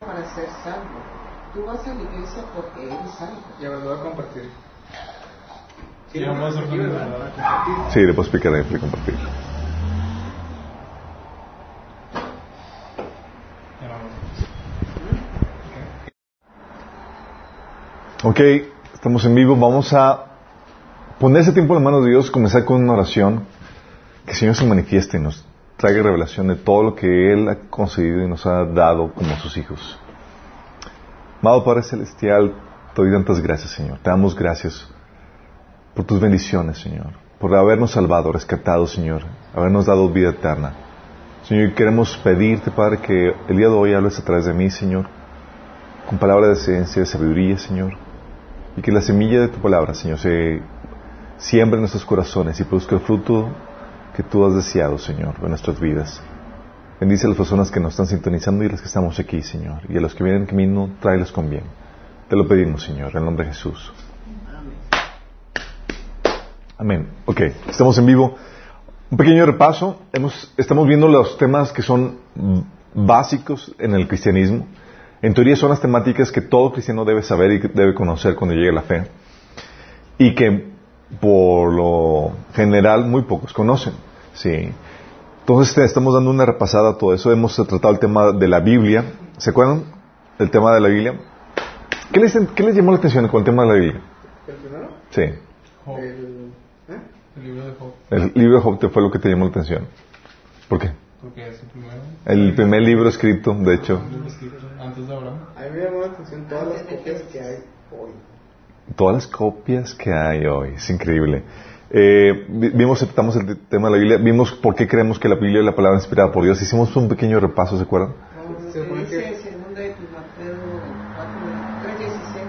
para ser salvo. Tú vas a la iglesia porque eres salvo. Ya me lo voy a compartir. Sí, vamos a compartir. Sí, después picaré y compartir. Ok, estamos en vivo. Vamos a poner ese tiempo en la mano de Dios, comenzar con una oración. Que el Señor se manifieste y nos traiga revelación de todo lo que Él ha concedido y nos ha dado como sus hijos. Amado Padre Celestial, te doy tantas gracias, Señor. Te damos gracias por tus bendiciones, Señor. Por habernos salvado, rescatado, Señor. Habernos dado vida eterna. Señor, queremos pedirte, Padre, que el día de hoy hables a través de mí, Señor. Con palabras de ciencia, de sabiduría, Señor. Y que la semilla de tu palabra, Señor, se siembre en nuestros corazones y produzca el fruto que tú has deseado, Señor, en nuestras vidas. Bendice a las personas que nos están sintonizando y las que estamos aquí, Señor. Y a los que vienen en camino, tráelos con bien. Te lo pedimos, Señor, en el nombre de Jesús. Amén. Ok, estamos en vivo. Un pequeño repaso. Estamos viendo los temas que son básicos en el cristianismo. En teoría son las temáticas que todo cristiano debe saber y debe conocer cuando llegue a la fe. Y que por lo general muy pocos conocen. Sí. Entonces estamos dando una repasada a todo eso. Hemos tratado el tema de la Biblia. ¿Se acuerdan del tema de la Biblia? ¿Qué les, qué les llamó la atención con el tema de la Biblia? ¿El primero? Sí. Job. El, ¿eh? El libro de Job. El libro de Job te fue lo que te llamó la atención. ¿Por qué? Porque es el primero. El primer libro escrito, de hecho, El libro escrito antes de Abraham. A mí me llamó la atención todas las copias que hay hoy. todas las copias que hay hoy. Es increíble. Eh, vi- vimos, aceptamos el te- tema de la Biblia, vimos por qué creemos que la Biblia es la palabra inspirada por Dios. Hicimos un pequeño repaso, ¿se acuerdan? Como Se supone dice que- segunda de Timoteo 3.16,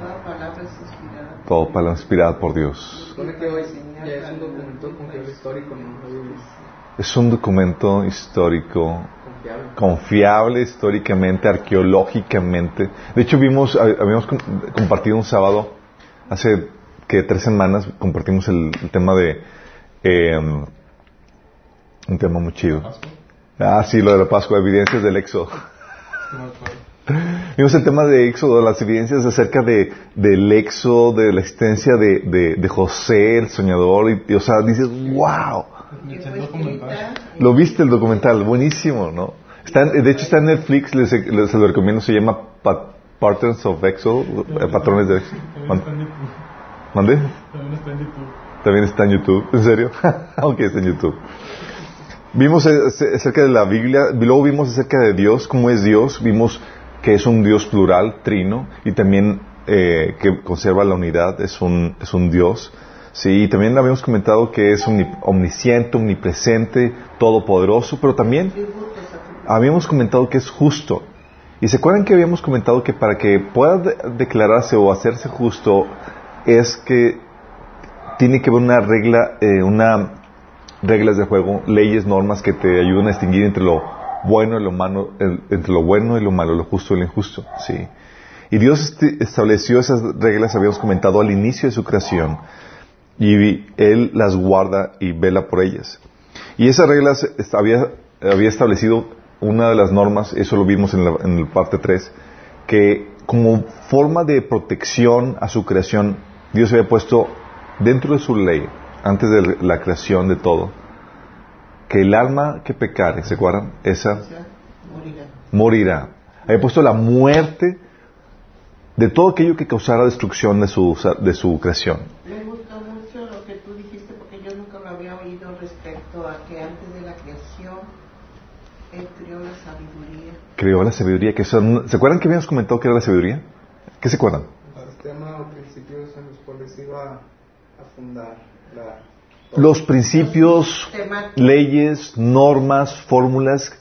toda palabra es inspirada. Todo palabra inspirada por Dios. Es un documento histórico, Es un documento histórico confiable. confiable históricamente, arqueológicamente. De hecho, vimos, hab- habíamos com- compartido un sábado, hace que tres semanas, compartimos el, el tema de eh, un tema muy chido. Pascua. Ah, sí, lo de la Pascua, evidencias del Éxodo. Vimos el tema de Éxodo, las evidencias acerca de, del Éxodo, de la existencia de, de, de José, el soñador, y, y, o sea, dices, wow. Lo viste el documental, buenísimo, ¿no? Está en- de hecho está en Netflix, les, les- se lo recomiendo, se llama Pa- Patterns of Exodus, eh, patrones de Éxodo. ¿Mande? También está en YouTube. También está en YouTube, ¿en serio? Aunque está en YouTube. Vimos ac- acerca de la Biblia, luego vimos acerca de Dios, cómo es Dios, vimos que es un Dios plural, trino, y también eh, que conserva la unidad, es un, es un Dios. Sí, y también habíamos comentado que es omni- omnisciente, omnipresente, todopoderoso, pero también habíamos comentado que es justo. ¿Y se acuerdan que habíamos comentado que para que pueda de- declararse o hacerse justo es que tiene que haber una regla, eh, una reglas de juego, leyes, normas que te ayuden a distinguir entre lo bueno y lo malo, entre lo bueno y lo malo, lo justo y lo injusto, sí. Y Dios este- estableció esas reglas, habíamos comentado al inicio de su creación, y Él las guarda y vela por ellas. Y esas reglas había, había establecido una de las normas, eso lo vimos en la, en la parte 3, que como forma de protección a su creación, Dios había puesto dentro de su ley, antes de la creación de todo, que el alma que pecare, ¿se acuerdan? Esa morirá. Había puesto la muerte de todo aquello que causara destrucción de su, de su creación. Me gustó mucho lo que tú dijiste porque yo nunca lo había oído respecto a que antes de la creación Él creó la sabiduría. Creó la sabiduría, que son, ¿se acuerdan que habíamos comentado que era la sabiduría? ¿Qué se acuerdan? El sistema o principios en a fundar la... Los principios, leyes, normas, fórmulas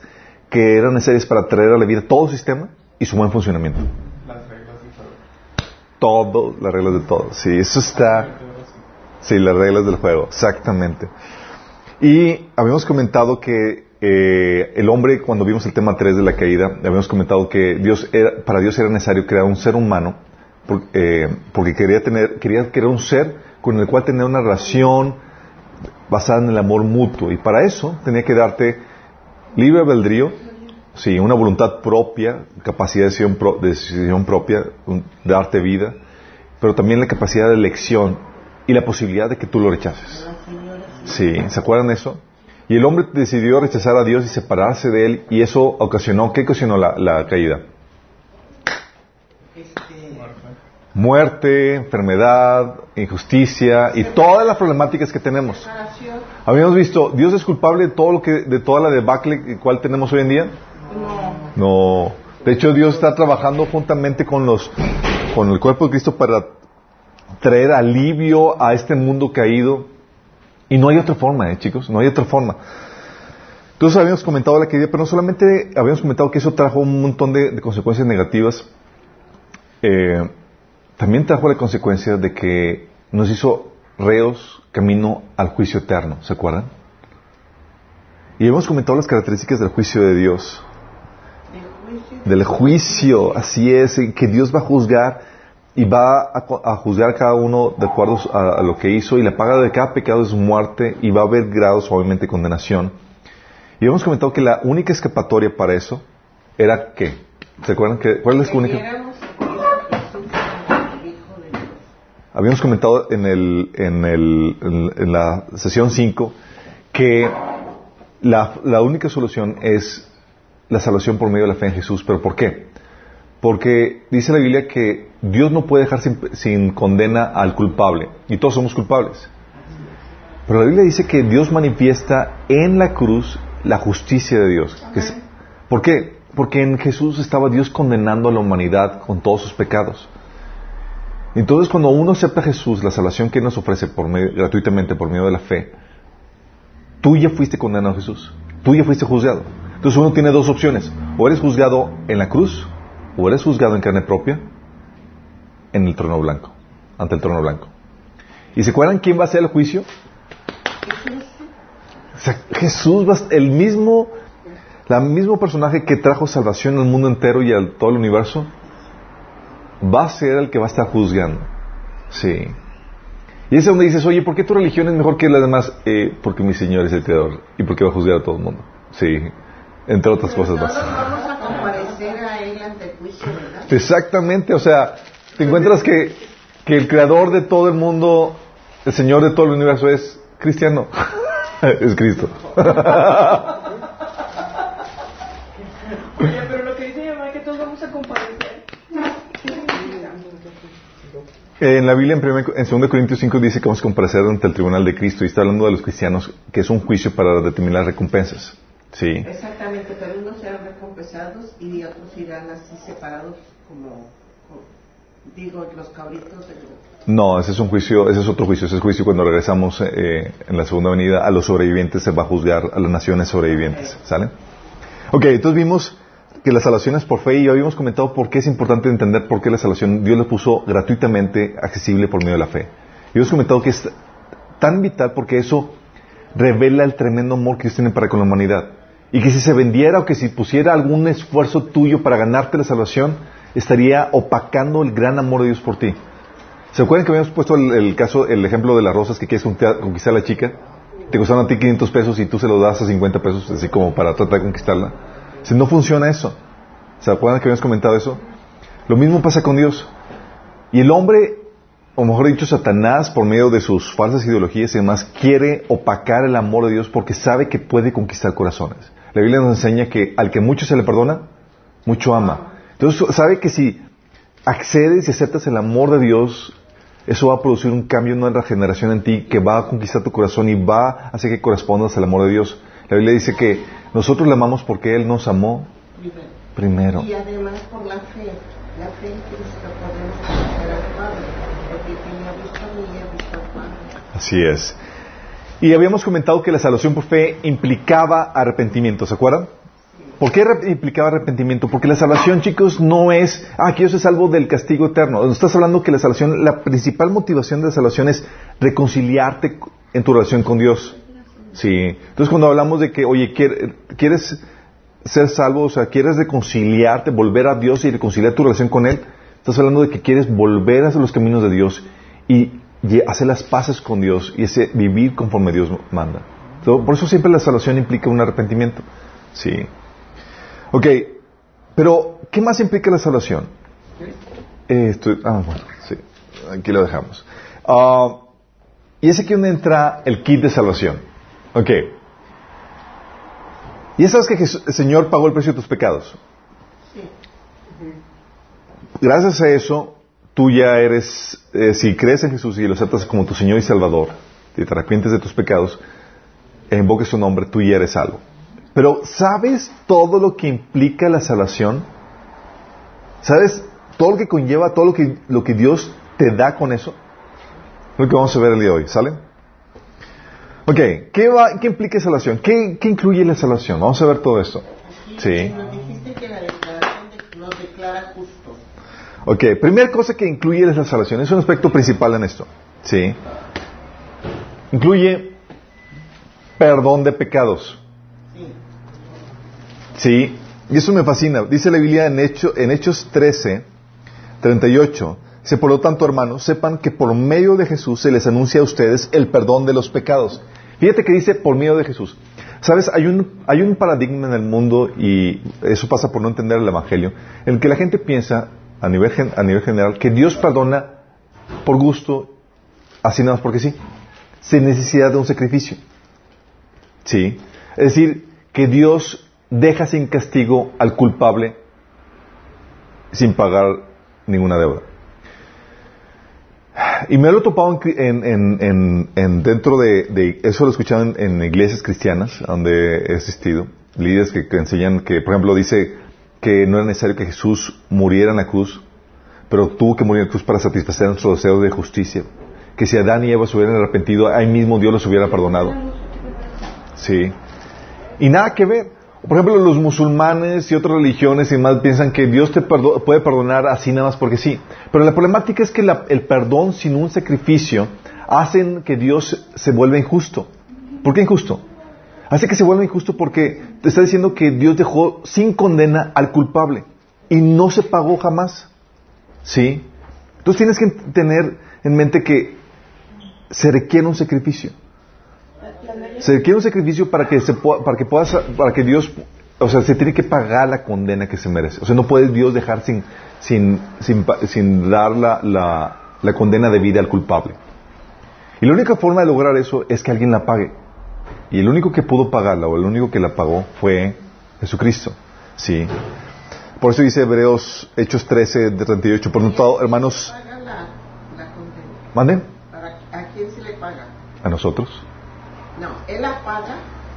que eran necesarias para traer a la vida todo el sistema y su buen funcionamiento. Las reglas y todo. Todo, las reglas de todo. Sí, eso está. Sí, las reglas del juego, exactamente. Y habíamos comentado que eh, el hombre, cuando vimos el tema 3 de la caída, habíamos comentado que Dios era, para Dios era necesario crear un ser humano por- eh, porque quería tener, quería crear un ser con el cual tener una relación basada en el amor mutuo. Y para eso tenía que darte libre albedrío, sí, una voluntad propia, capacidad de decisión, pro- de decisión propia, un- darte vida, pero también la capacidad de elección y la posibilidad de que tú lo rechaces. Sí, ¿se acuerdan de eso? Y el hombre decidió rechazar a Dios y separarse de él, y eso ocasionó, ¿qué ocasionó la, la caída? Este, Muerte, enfermedad, injusticia y todas las problemáticas que tenemos. separación, Habíamos visto, ¿Dios es culpable de todo lo que, de toda la debacle cual tenemos hoy en día? no. No. De hecho, Dios está trabajando juntamente con los, con el cuerpo de Cristo para traer alivio a este mundo caído. Y no hay otra forma, eh, chicos, no hay otra forma. Entonces habíamos comentado la caída, pero no solamente habíamos comentado que eso trajo un montón de, de consecuencias negativas, eh, también trajo la consecuencia de que nos hizo reos camino al juicio eterno, ¿se acuerdan? Y hemos comentado las características del juicio de Dios juicio del juicio, así es, que Dios va a juzgar y va a, juzgar a cada uno de acuerdo a, a lo que hizo y la paga de cada pecado es muerte y va a haber grados obviamente de condenación. Y hemos comentado que la única escapatoria para eso era qué? ¿Se acuerdan que cuál es la única? Habíamos comentado en, el, en, el, en, en la sesión 5 que la, la única solución es la salvación por medio de la fe en Jesús. ¿Pero por qué? Porque dice la Biblia que Dios no puede dejar sin, sin condena al culpable. Y todos somos culpables. Pero la Biblia dice que Dios manifiesta en la cruz la justicia de Dios. Es- ¿Por qué? Porque en Jesús estaba Dios condenando a la humanidad con todos sus pecados. Entonces, cuando uno acepta a Jesús, la salvación que nos ofrece gratuitamente por medio de la fe, tú ya fuiste condenado a Jesús. Tú ya fuiste juzgado. Entonces, uno tiene dos opciones. O eres juzgado en la cruz, o eres juzgado en carne propia en el trono blanco, ante el trono blanco. ¿Y se acuerdan quién va a hacer el juicio? O sea, Jesús va a- el mismo, el mismo personaje que trajo salvación al mundo entero y a todo el universo, va a ser el que va a estar juzgando. Sí. Y es donde dices, oye, ¿por qué tu religión es mejor que las demás? Eh, porque mi Señor es el Creador y porque va a juzgar a todo el mundo. Sí. Entre otras Pero cosas más. vamos a comparecer a Él ante el juicio, ¿verdad? Exactamente, o sea, te encuentras que, que el creador de todo el mundo, el Señor de todo el universo es cristiano. es Cristo. Oye, pero lo que dice mi mamá es que todos vamos a comparecer. En la Biblia, en, primer- en 2 Corintios 5, dice que vamos a comparecer ante el tribunal de Cristo y está hablando de los cristianos, que es un juicio para determinar las recompensas. Sí. Exactamente, pero unos serán recompensados y otros irán así separados como, como- digo, los cabritos de. No, ese es un juicio, ese es otro juicio, ese es juicio cuando regresamos eh, en la segunda venida a los sobrevivientes, se va a juzgar a las naciones sobrevivientes, ¿sale? Ok, entonces vimos que la salvación es por fe y habíamos comentado por qué es importante entender por qué la salvación Dios la puso gratuitamente accesible por medio de la fe. Y hemos comentado que es tan vital porque eso revela el tremendo amor que Dios tiene para con la humanidad. Y que si se vendiera o que si pusiera algún esfuerzo tuyo para ganarte la salvación, estaría opacando el gran amor de Dios por ti. ¿Se acuerdan que habíamos puesto el, el caso, el ejemplo de las rosas que quieres conquistar a la chica? Te costaron a ti 500 pesos y tú se lo das a 50 pesos, así como para tratar de conquistarla. Si no funciona eso. ¿Se acuerdan que habíamos comentado eso? Lo mismo pasa con Dios. Y el hombre, o mejor dicho, Satanás, por medio de sus falsas ideologías y demás, quiere opacar el amor de Dios porque sabe que puede conquistar corazones. La Biblia nos enseña que al que mucho se le perdona, mucho ama. Entonces sabe que si accedes y aceptas el amor de Dios, eso va a producir un cambio, una regeneración en ti que va a conquistar tu corazón y va a hacer que correspondas al amor de Dios. La Biblia dice que nosotros le amamos porque Él nos amó primero. Y además por la fe, la fe en Cristo podemos conocer al Padre, porque quien ha visto a mí ha visto al Padre. Así es. Y habíamos comentado que la salvación por fe implicaba arrepentimiento, ¿se acuerdan? ¿Por qué implicaba arrepentimiento? Porque la salvación, chicos, no es, ah, que yo soy salvo del castigo eterno. Nos estás hablando que la salvación, la principal motivación de la salvación es reconciliarte en tu relación con Dios. Sí. Entonces, cuando hablamos de que, oye, quier- ¿quieres ser salvo? O sea, ¿quieres reconciliarte, volver a Dios y reconciliar tu relación con Él? Estás hablando de que quieres volver hacia los caminos de Dios y hacer las paces con Dios y ese vivir conforme Dios manda. So, Por eso siempre la salvación implica un arrepentimiento. Sí. Ok, pero ¿qué más implica la salvación? Eh, ah, bueno, sí, aquí lo dejamos. Ah, y es aquí donde entra el kit de salvación. Ok. Y sabes que Jesús- el Señor pagó el precio de tus pecados. Sí. Gracias a eso, tú ya eres, eh, si crees en Jesús y lo aceptas como tu Señor y Salvador, y te arrepientes de tus pecados, e invoques su nombre, tú ya eres salvo. Pero ¿sabes todo lo que implica la salvación? ¿Sabes todo lo que conlleva, todo lo que, lo que Dios te da con eso? Es lo que vamos a ver el día de hoy, ¿sale? Ok, ¿qué, va, qué implica salvación? ¿Qué, ¿Qué incluye la salvación? Vamos a ver todo esto. Aquí Sí. Nos dijiste que la declaración de- nos declara justos. Ok, primera cosa que incluye es la salvación. Es un aspecto principal en esto. Sí. Incluye perdón de pecados. Sí. Sí. Y eso me fascina. Dice la Biblia en, Hecho- en Hechos 13, 38. Dice, por lo tanto, hermanos, sepan que por medio de Jesús se les anuncia a ustedes el perdón de los pecados. Fíjate que dice por medio de Jesús. Sabes, hay un, hay un paradigma en el mundo, y eso pasa por no entender el Evangelio, en el que la gente piensa, a nivel, a nivel general, que Dios perdona por gusto, así nada más porque sí, sin necesidad de un sacrificio. Sí. Es decir, que Dios deja sin castigo al culpable sin pagar ninguna deuda. Y me lo he topado en, en- en- en- en- dentro de, de- eso lo he escuchado en iglesias cristianas donde he asistido, líderes que, que enseñan que, por ejemplo, dice que no era necesario que Jesús muriera en la cruz, pero tuvo que morir en la cruz para satisfacer nuestro deseo de justicia. Que si Adán y Eva se hubieran arrepentido, ahí mismo Dios los hubiera perdonado. Sí. Y nada que ver. Por ejemplo, los musulmanes y otras religiones y más piensan que Dios te puede perdonar así nada más porque sí. Pero la problemática es que la- el perdón sin un sacrificio hacen que Dios se vuelva injusto. ¿Por qué injusto? Hace que se vuelva injusto porque te está diciendo que Dios dejó sin condena al culpable y no se pagó jamás. ¿Sí? Entonces tienes que tener en mente que se requiere un sacrificio. Se requiere un sacrificio para que se pueda, para que puedas, para que Dios, o sea, se tiene que pagar la condena que se merece. O sea, no puede Dios dejar sin, sin, sin, sin dar la, la, la condena de vida al culpable. Y la única forma de lograr eso es que alguien la pague. Y el único que pudo pagarla, o el único que la pagó, fue Jesucristo. Sí. Por eso dice Hebreos, Hechos 13, de 38. Por lo tanto, hermanos, ¿Para, ¿A quién se le paga? a nosotros. No, él la paga,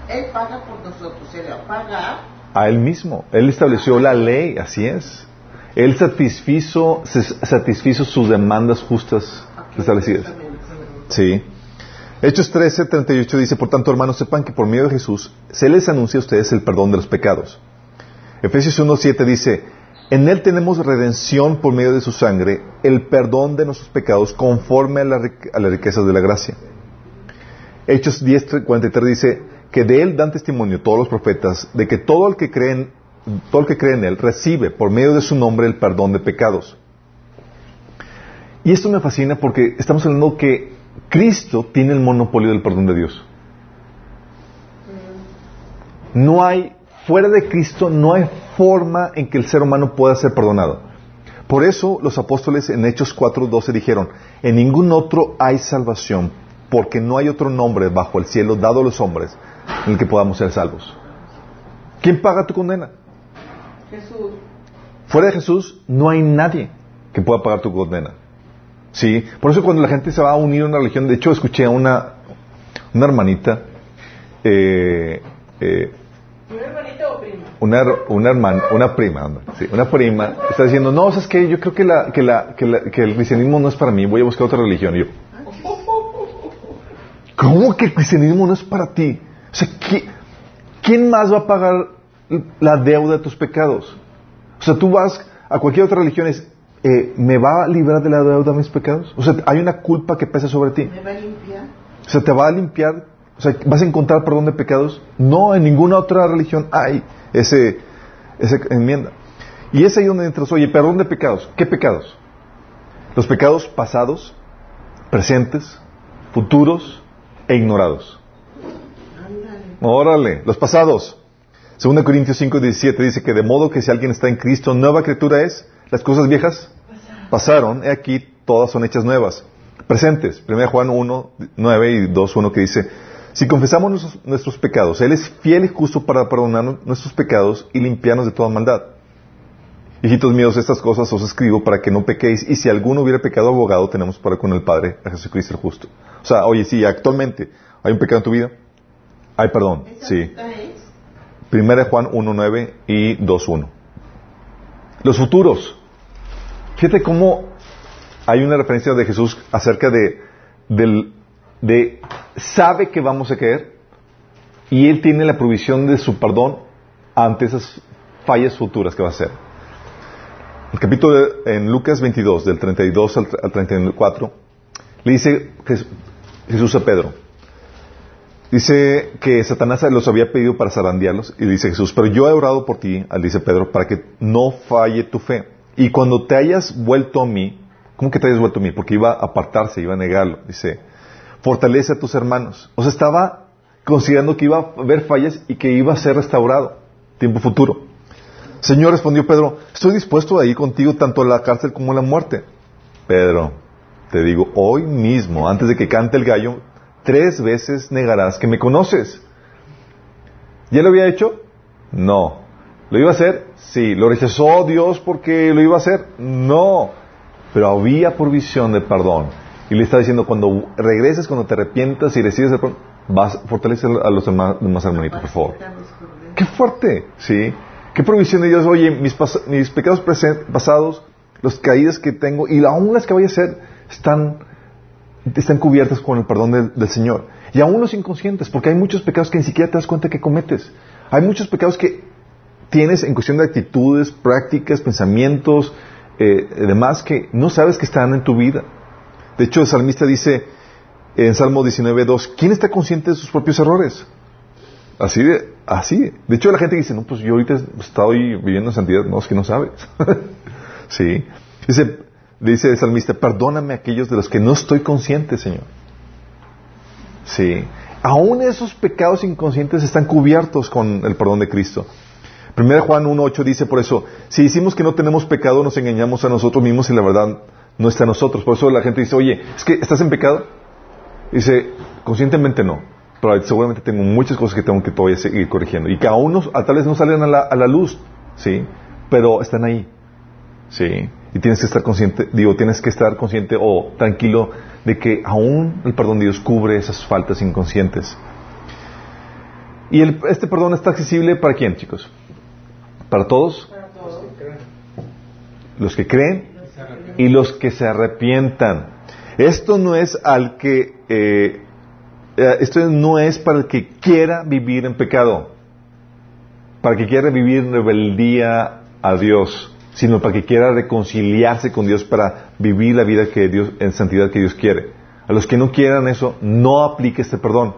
él paga por nosotros, se le va a pagar. A él mismo. Él estableció la ley, así es. Él satisfizo, se- satisfizo sus demandas justas establecidas. Sí. Hechos 13, 38 dice, por tanto, hermanos, sepan que por medio de Jesús se les anuncia a ustedes el perdón de los pecados. Efesios 1, 7 dice, en Él tenemos redención por medio de su sangre, el perdón de nuestros pecados conforme a, la a las riquezas de la gracia. Hechos 10, 43 dice que de Él dan testimonio todos los profetas de que todo el que cree en, todo el que cree en Él recibe por medio de su nombre el perdón de pecados. Y esto me fascina porque estamos hablando que Cristo tiene el monopolio del perdón de Dios. No hay, fuera de Cristo, no hay forma en que el ser humano pueda ser perdonado. Por eso los apóstoles en Hechos 4:12 dijeron, en ningún otro hay salvación, porque no hay otro nombre bajo el cielo dado a los hombres en el que podamos ser salvos. ¿Quién paga tu condena? Jesús. Fuera de Jesús no hay nadie que pueda pagar tu condena. Sí, por eso cuando la gente se va a unir a una religión, de hecho escuché a una, una hermanita, eh, eh, ¿Un hermanito o primo? una, una hermana, una prima, sí, una prima, está diciendo, no, ¿sabes qué? Yo creo que, la, que, la, que, la- que el cristianismo no es para mí, voy a buscar otra religión. Y yo, ¿cómo que el cristianismo no es para ti? O sea, ¿qui- ¿quién más va a pagar la deuda de tus pecados? O sea, tú vas a cualquier otra religión y es, eh, ¿me va a librar de la deuda de mis pecados? O sea, hay una culpa que pesa sobre ti. ¿Me va a limpiar? O sea, te va a limpiar, o sea, vas a encontrar perdón de pecados. No, en ninguna otra religión hay ese, esa enmienda. Y es ahí donde entras, oye, perdón de pecados. ¿Qué pecados? Los pecados pasados, presentes, futuros e ignorados. Órale, los pasados. 2 Corintios 5, 17 dice que de modo que si alguien está en Cristo, nueva criatura es, las cosas viejas pasaron, he aquí todas son hechas nuevas. Presentes, 1 Juan 1, 9 y 2, 1 que dice, si confesamos nuestros, nuestros pecados, Él es fiel y justo para perdonar nuestros pecados y limpiarnos de toda maldad. Hijitos míos, estas cosas os escribo para que no pequéis, y si alguno hubiera pecado, abogado tenemos para con el Padre, a Jesucristo el justo. O sea, oye, si actualmente hay un pecado en tu vida, hay perdón, ¿Esa sí. Primera Juan 1.9 y 2.1. Los futuros. Fíjate cómo hay una referencia de Jesús acerca de, del, de sabe que vamos a caer y Él tiene la provisión de su perdón ante esas fallas futuras que va a hacer. El capítulo en Lucas 22, del 32 al, al 34, le dice Jes- Jesús a Pedro, Dice que Satanás los había pedido para zarandearlos y dice Jesús, pero yo he orado por ti, dice Pedro, para que no falle tu fe. Y cuando te hayas vuelto a mí, ¿cómo que te hayas vuelto a mí? Porque iba a apartarse, iba a negarlo. Dice, fortalece a tus hermanos. O sea, estaba considerando que iba a haber fallas y que iba a ser restaurado, tiempo futuro. Señor, respondió Pedro, estoy dispuesto a ir contigo tanto a la cárcel como a la muerte. Pedro, te digo, hoy mismo, antes de que cante el gallo, tres veces negarás que me conoces. ¿Ya lo había hecho? No. ¿Lo iba a hacer? Sí. ¿Lo rechazó Dios porque lo iba a hacer? No. Pero había provisión de perdón. Y le está diciendo, cuando regreses, cuando te arrepientas y recibes el perdón, vas a fortalecer a los demás, demás hermanitos, por favor. Qué fuerte, ¿sí? Qué provisión de Dios. Oye, mis, mis pecados pasados, las caídas que tengo y aún las que voy a hacer, están, están cubiertas con el perdón del, del Señor. Y aún los inconscientes, porque hay muchos pecados que ni siquiera te das cuenta que cometes. Hay muchos pecados que tienes en cuestión de actitudes, prácticas, pensamientos, eh, demás, que no sabes que están en tu vida. De hecho, el salmista dice en Salmo 19.2, ¿quién está consciente de sus propios errores? Así de, así. De hecho, la gente dice, no, pues yo ahorita estoy viviendo en santidad. No, es que no sabes. sí. Dice, dice el salmista, perdóname a aquellos de los que no estoy consciente, Señor. Sí. Aún esos pecados inconscientes están cubiertos con el perdón de Cristo. 1 Juan 1.8 dice por eso, si decimos que no tenemos pecado, nos engañamos a nosotros mismos y la verdad no está en nosotros. Por eso la gente dice, oye, es que estás en pecado. Dice, conscientemente no, pero seguramente tengo muchas cosas que tengo que todavía seguir corrigiendo. Y que aún no- a tal vez no salen a la, a la luz, ¿sí? Pero están ahí, ¿sí? Y tienes que estar consciente, digo, tienes que estar consciente o tranquilo de que aún el perdón de Dios cubre esas faltas inconscientes. Y el- este perdón está accesible para quién, chicos? ¿Para todos? Para todos. Los que creen y los que se arrepientan. Esto no es al que, eh, esto no es para el que quiera vivir en pecado, para el que quiera vivir en rebeldía a Dios, sino para el que quiera reconciliarse con Dios para vivir la vida que Dios, en santidad que Dios quiere. A los que no quieran eso, no aplique este perdón.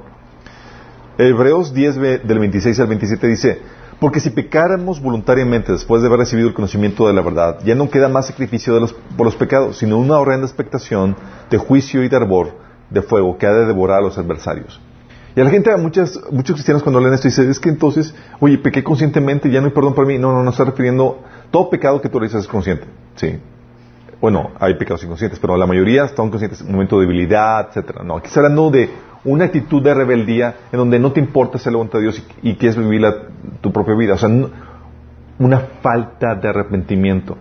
Hebreos 10 ve- del 26 al 27 dice, porque si pecáramos voluntariamente después de haber recibido el conocimiento de la verdad, ya no queda más sacrificio de los, por los pecados, sino una horrenda expectación de juicio y de hervor de fuego que ha de devorar a los adversarios. Y a la gente, a muchas, muchos cristianos cuando leen esto dicen, es que entonces, oye, pequé conscientemente, ya no hay perdón para mí. No, no, no está refiriendo, todo pecado que tú realizas es consciente, sí. Bueno, hay pecados inconscientes, pero la mayoría están conscientes momento de debilidad, etcétera. No, aquí está hablando de una actitud de rebeldía en donde no te importa hacer la voluntad de Dios y, quieres vivir la- tu propia vida. O sea, una falta de arrepentimiento.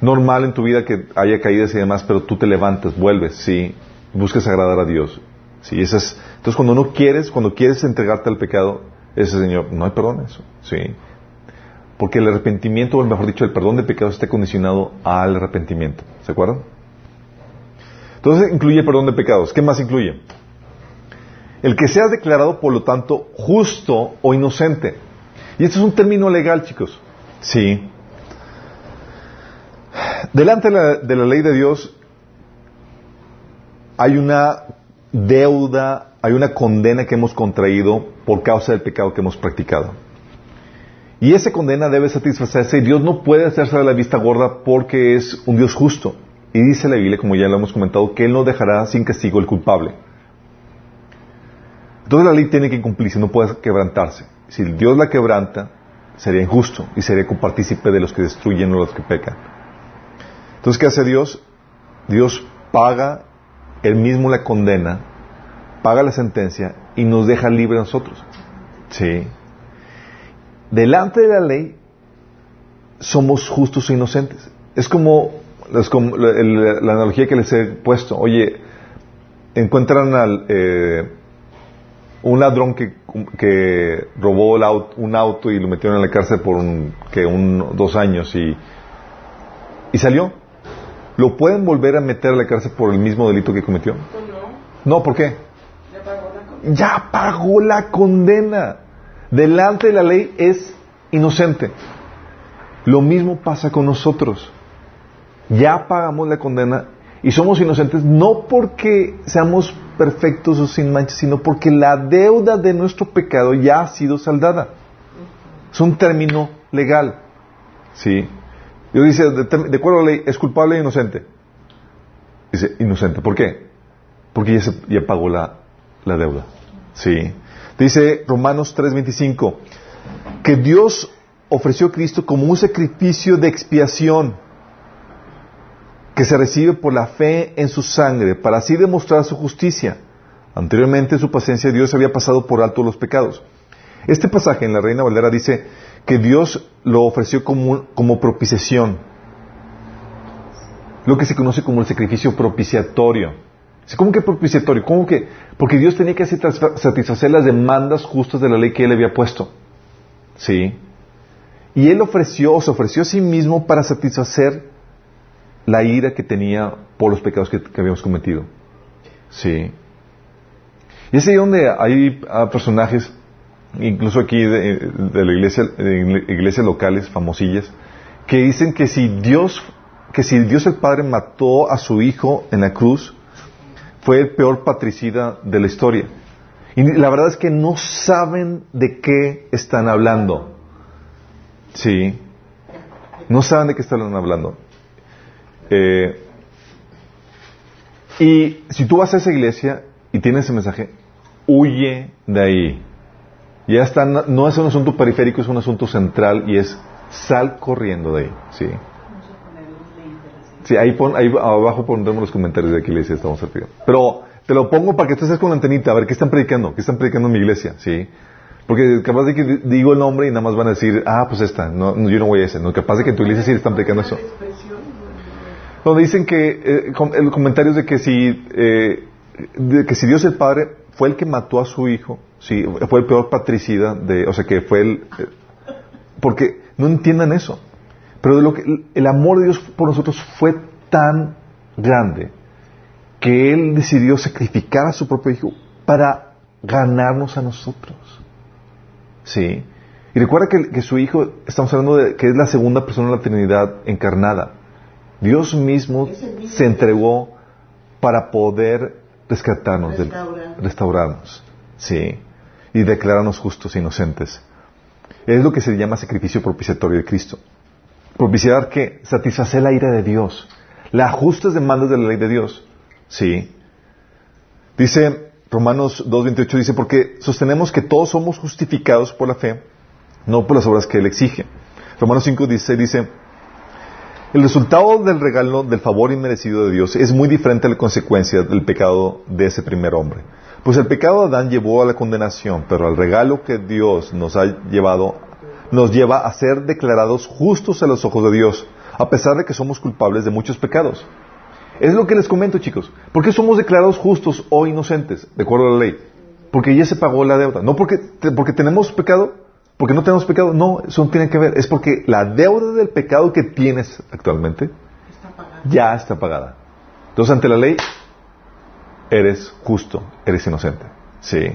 Normal en tu vida que haya caídas y demás, pero tú te levantas, vuelves, sí, buscas agradar a Dios. Sí, esa es- entonces cuando no quieres, cuando quieres entregarte al pecado, ese Señor, no hay perdón eso, sí. Porque el arrepentimiento, o mejor dicho, el perdón de pecados está condicionado al arrepentimiento. ¿Se acuerdan? Entonces incluye perdón de pecados. ¿Qué más incluye? El que seas declarado, por lo tanto, justo o inocente. Y esto es un término legal, chicos. Sí. Delante de la, de la ley de Dios hay una deuda, hay una condena que hemos contraído por causa del pecado que hemos practicado. Y esa condena debe satisfacerse y Dios no puede hacerse de la vista gorda porque es un Dios justo. Y dice la Biblia, como ya lo hemos comentado, que Él no dejará sin castigo el culpable. Entonces la ley tiene que cumplirse, no puede quebrantarse. si Dios la quebranta, sería injusto y sería copartícipe de los que destruyen o los que pecan. Entonces, ¿qué hace Dios? Dios paga, él mismo la condena, paga la sentencia y nos deja libre a nosotros. Sí. Delante de la ley somos justos e inocentes. Es como, la analogía que les he puesto. Oye, encuentran al, eh, un ladrón que, que robó el auto- un auto y lo metieron en la cárcel por un, que un, dos años y, y salió. ¿Lo pueden volver a meter a la cárcel por el mismo delito que cometió? No, No, ¿por qué? ya pagó la cosa. Ya pagó la condena. Delante de la ley es inocente. Lo mismo pasa con nosotros. Ya pagamos la condena y somos inocentes no porque seamos perfectos o sin manchas, sino porque la deuda de nuestro pecado ya ha sido saldada. Es un término legal. ¿Sí? Dios dice, de, de acuerdo a la ley, ¿es culpable o inocente? Dice, inocente. ¿Por qué? Porque ya, se, pagó la, la deuda. Sí. Dice Romanos 3:25 que Dios ofreció a Cristo como un sacrificio de expiación que se recibe por la fe en su sangre para así demostrar su justicia. Anteriormente en su paciencia Dios había pasado por alto los pecados. Este pasaje en la Reina Valera dice que Dios lo ofreció como, como propiciación, lo que se conoce como el sacrificio propiciatorio. ¿Cómo que propiciatorio? ¿Cómo que? Porque Dios tenía que satisfacer las demandas justas de la ley que Él había puesto. ¿Sí? Y Él ofreció, se ofreció a sí mismo para satisfacer la ira que tenía por los pecados que, que habíamos cometido. ¿Sí? Y es ahí donde hay personajes, incluso aquí de, la iglesia, de iglesias locales, famosillas, que dicen que si Dios, que si Dios el Padre mató a su Hijo en la cruz, fue el peor patricida de la historia. Y la verdad es que no saben de qué están hablando. Sí. No saben de qué están hablando. Eh, y si tú vas a esa iglesia y tienes ese mensaje, huye de ahí. Ya está, no es un asunto periférico, es un asunto central y es sal corriendo de ahí. Sí. Sí, ahí, pon, ahí abajo pondremos los comentarios de qué iglesia estamos al Pero te lo pongo para que estés con la antenita, a ver qué están predicando, qué están predicando en mi iglesia, ¿sí? Porque capaz de que digo el nombre y nada más van a decir, ah, pues esta, no, yo no voy a ese. No, capaz de que en tu iglesia sí están predicando eso. Donde dicen que, eh, el comentarios de que si, eh, de que si Dios el Padre fue el que mató a su hijo, sí, fue el peor patricida de, o sea que fue el, eh, porque no entiendan eso. Pero de lo que, el amor de Dios por nosotros fue tan grande que Él decidió sacrificar a su propio Hijo para ganarnos a nosotros. ¿Sí? Y recuerda que, que, su Hijo, estamos hablando de que es la segunda persona de la Trinidad encarnada. Dios mismo, mismo se entregó para poder rescatarnos, restaurarnos. ¿Sí? Y declararnos justos e inocentes. Es lo que se llama sacrificio propiciatorio de Cristo. Propiciar que satisfacer la ira de Dios, las justas demandas de la ley de Dios. Sí. Dice Romanos 2.28, dice, porque sostenemos que todos somos justificados por la fe, no por las obras que Él exige. Romanos 5.16 dice, el resultado del regalo del favor inmerecido de Dios es muy diferente a la consecuencia del pecado de ese primer hombre. Pues el pecado de Adán llevó a la condenación, pero el regalo que Dios nos ha llevado nos lleva a ser declarados justos a los ojos de Dios, a pesar de que somos culpables de muchos pecados. Es lo que les comento, chicos. ¿Por qué somos declarados justos o inocentes, de acuerdo a la ley? Porque ya se pagó la deuda. No porque, porque tenemos pecado, porque no tenemos pecado. No, eso no tiene que ver. Es porque la deuda del pecado que tienes actualmente Está ya está pagada. Entonces, ante la ley, eres justo, eres inocente. Sí.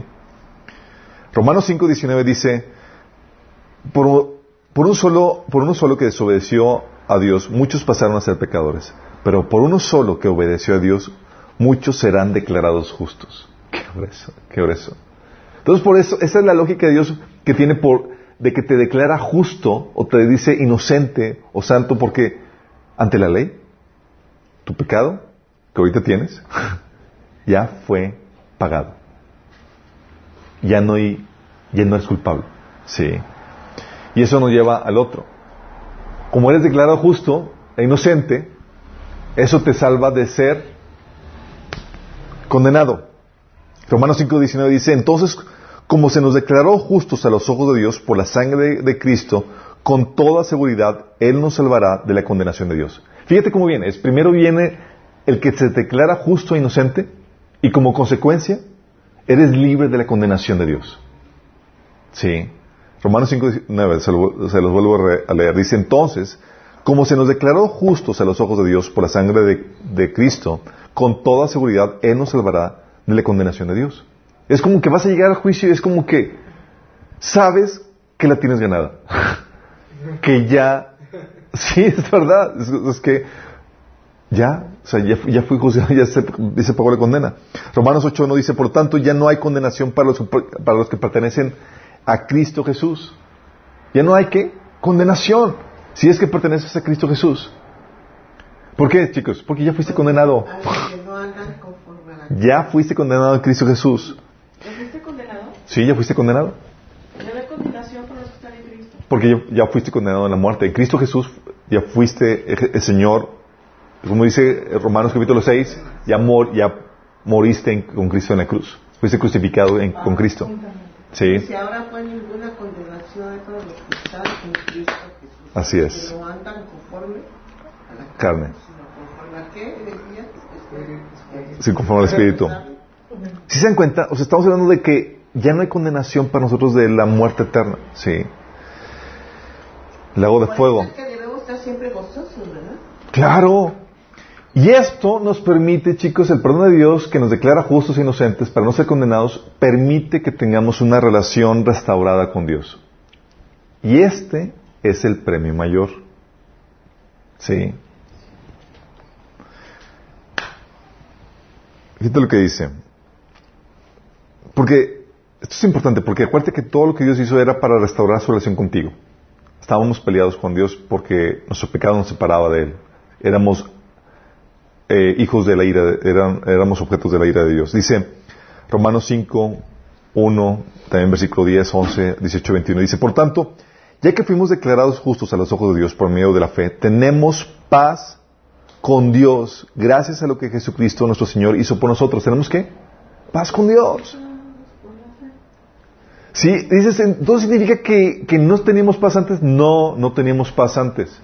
Romanos 5.19 dice, por, un solo, por uno solo que desobedeció a Dios, muchos pasaron a ser pecadores. Pero por uno solo que obedeció a Dios, muchos serán declarados justos. Qué grueso, qué grueso. Entonces, por eso, esa es la lógica de Dios que tiene por, de que te declara justo o te dice inocente o santo porque ante la ley, tu pecado que ahorita tienes, ya fue pagado. Ya no, hay, ya no eres culpable. Sí. Y eso nos lleva al otro. Como eres declarado justo e inocente, eso te salva de ser condenado. Romanos 5.19 dice, entonces, como se nos declaró justos a los ojos de Dios por la sangre de, Cristo, con toda seguridad Él nos salvará de la condenación de Dios. Fíjate cómo viene. Es, primero viene el que se declara justo e inocente y como consecuencia eres libre de la condenación de Dios. Sí. Romanos 5.19, se, se los vuelvo a leer. Dice entonces, como se nos declaró justos a los ojos de Dios por la sangre de, de Cristo, con toda seguridad Él nos salvará de la condenación de Dios. Es como que vas a llegar al juicio y es como que sabes que la tienes ganada. que ya, sí, es verdad, es, que ya, o sea, ya, ya fui juzgado, ya se, se, pagó la condena. Romanos 8 no dice, por tanto, ya no hay condenación para los, para los que pertenecen a Cristo Jesús. Ya no hay que condenación si es que perteneces a Cristo Jesús. ¿Por qué, chicos? Porque ya fuiste condenado. Ya fuiste condenado en Cristo Jesús. ¿Ya fuiste condenado? Sí, ya fuiste condenado. ¿Ya? Porque ya, fuiste condenado en la muerte. En Cristo Jesús ya fuiste el Señor, como dice Romanos capítulo 6, ya, mor, ya moriste con Cristo en la cruz. Fuiste crucificado con Cristo. Sí. Si ahora hay ninguna condenación los que están en Cristo Jesús. Así es. Que no andan conforme a la carne. Sí, conforme al Espíritu. Si se dan cuenta, o sea, estamos hablando de que ya no hay condenación para nosotros de la muerte eterna. Sí. Lago de fuego. que debemos estar siempre gozosos, ¿verdad? Claro. Y esto nos permite, chicos, el perdón de Dios que nos declara justos e inocentes para no ser condenados, permite que tengamos una relación restaurada con Dios. Y este es el premio mayor. Sí. Fíjate lo que dice. Porque, esto es importante, porque acuérdate que todo lo que Dios hizo era para restaurar su relación contigo. Estábamos peleados con Dios porque nuestro pecado nos separaba de Él. Éramos eh, hijos de la ira, éramos objetos de la ira de Dios. Dice Romanos 5, 1, también versículo 10, 11, 18, 21. Dice, por tanto, ya que fuimos declarados justos a los ojos de Dios por medio de la fe, tenemos paz con Dios, gracias a lo que Jesucristo nuestro Señor hizo por nosotros. ¿Tenemos qué? Paz con Dios. Sí, dices, entonces significa que, que no teníamos paz antes. No, no teníamos paz antes.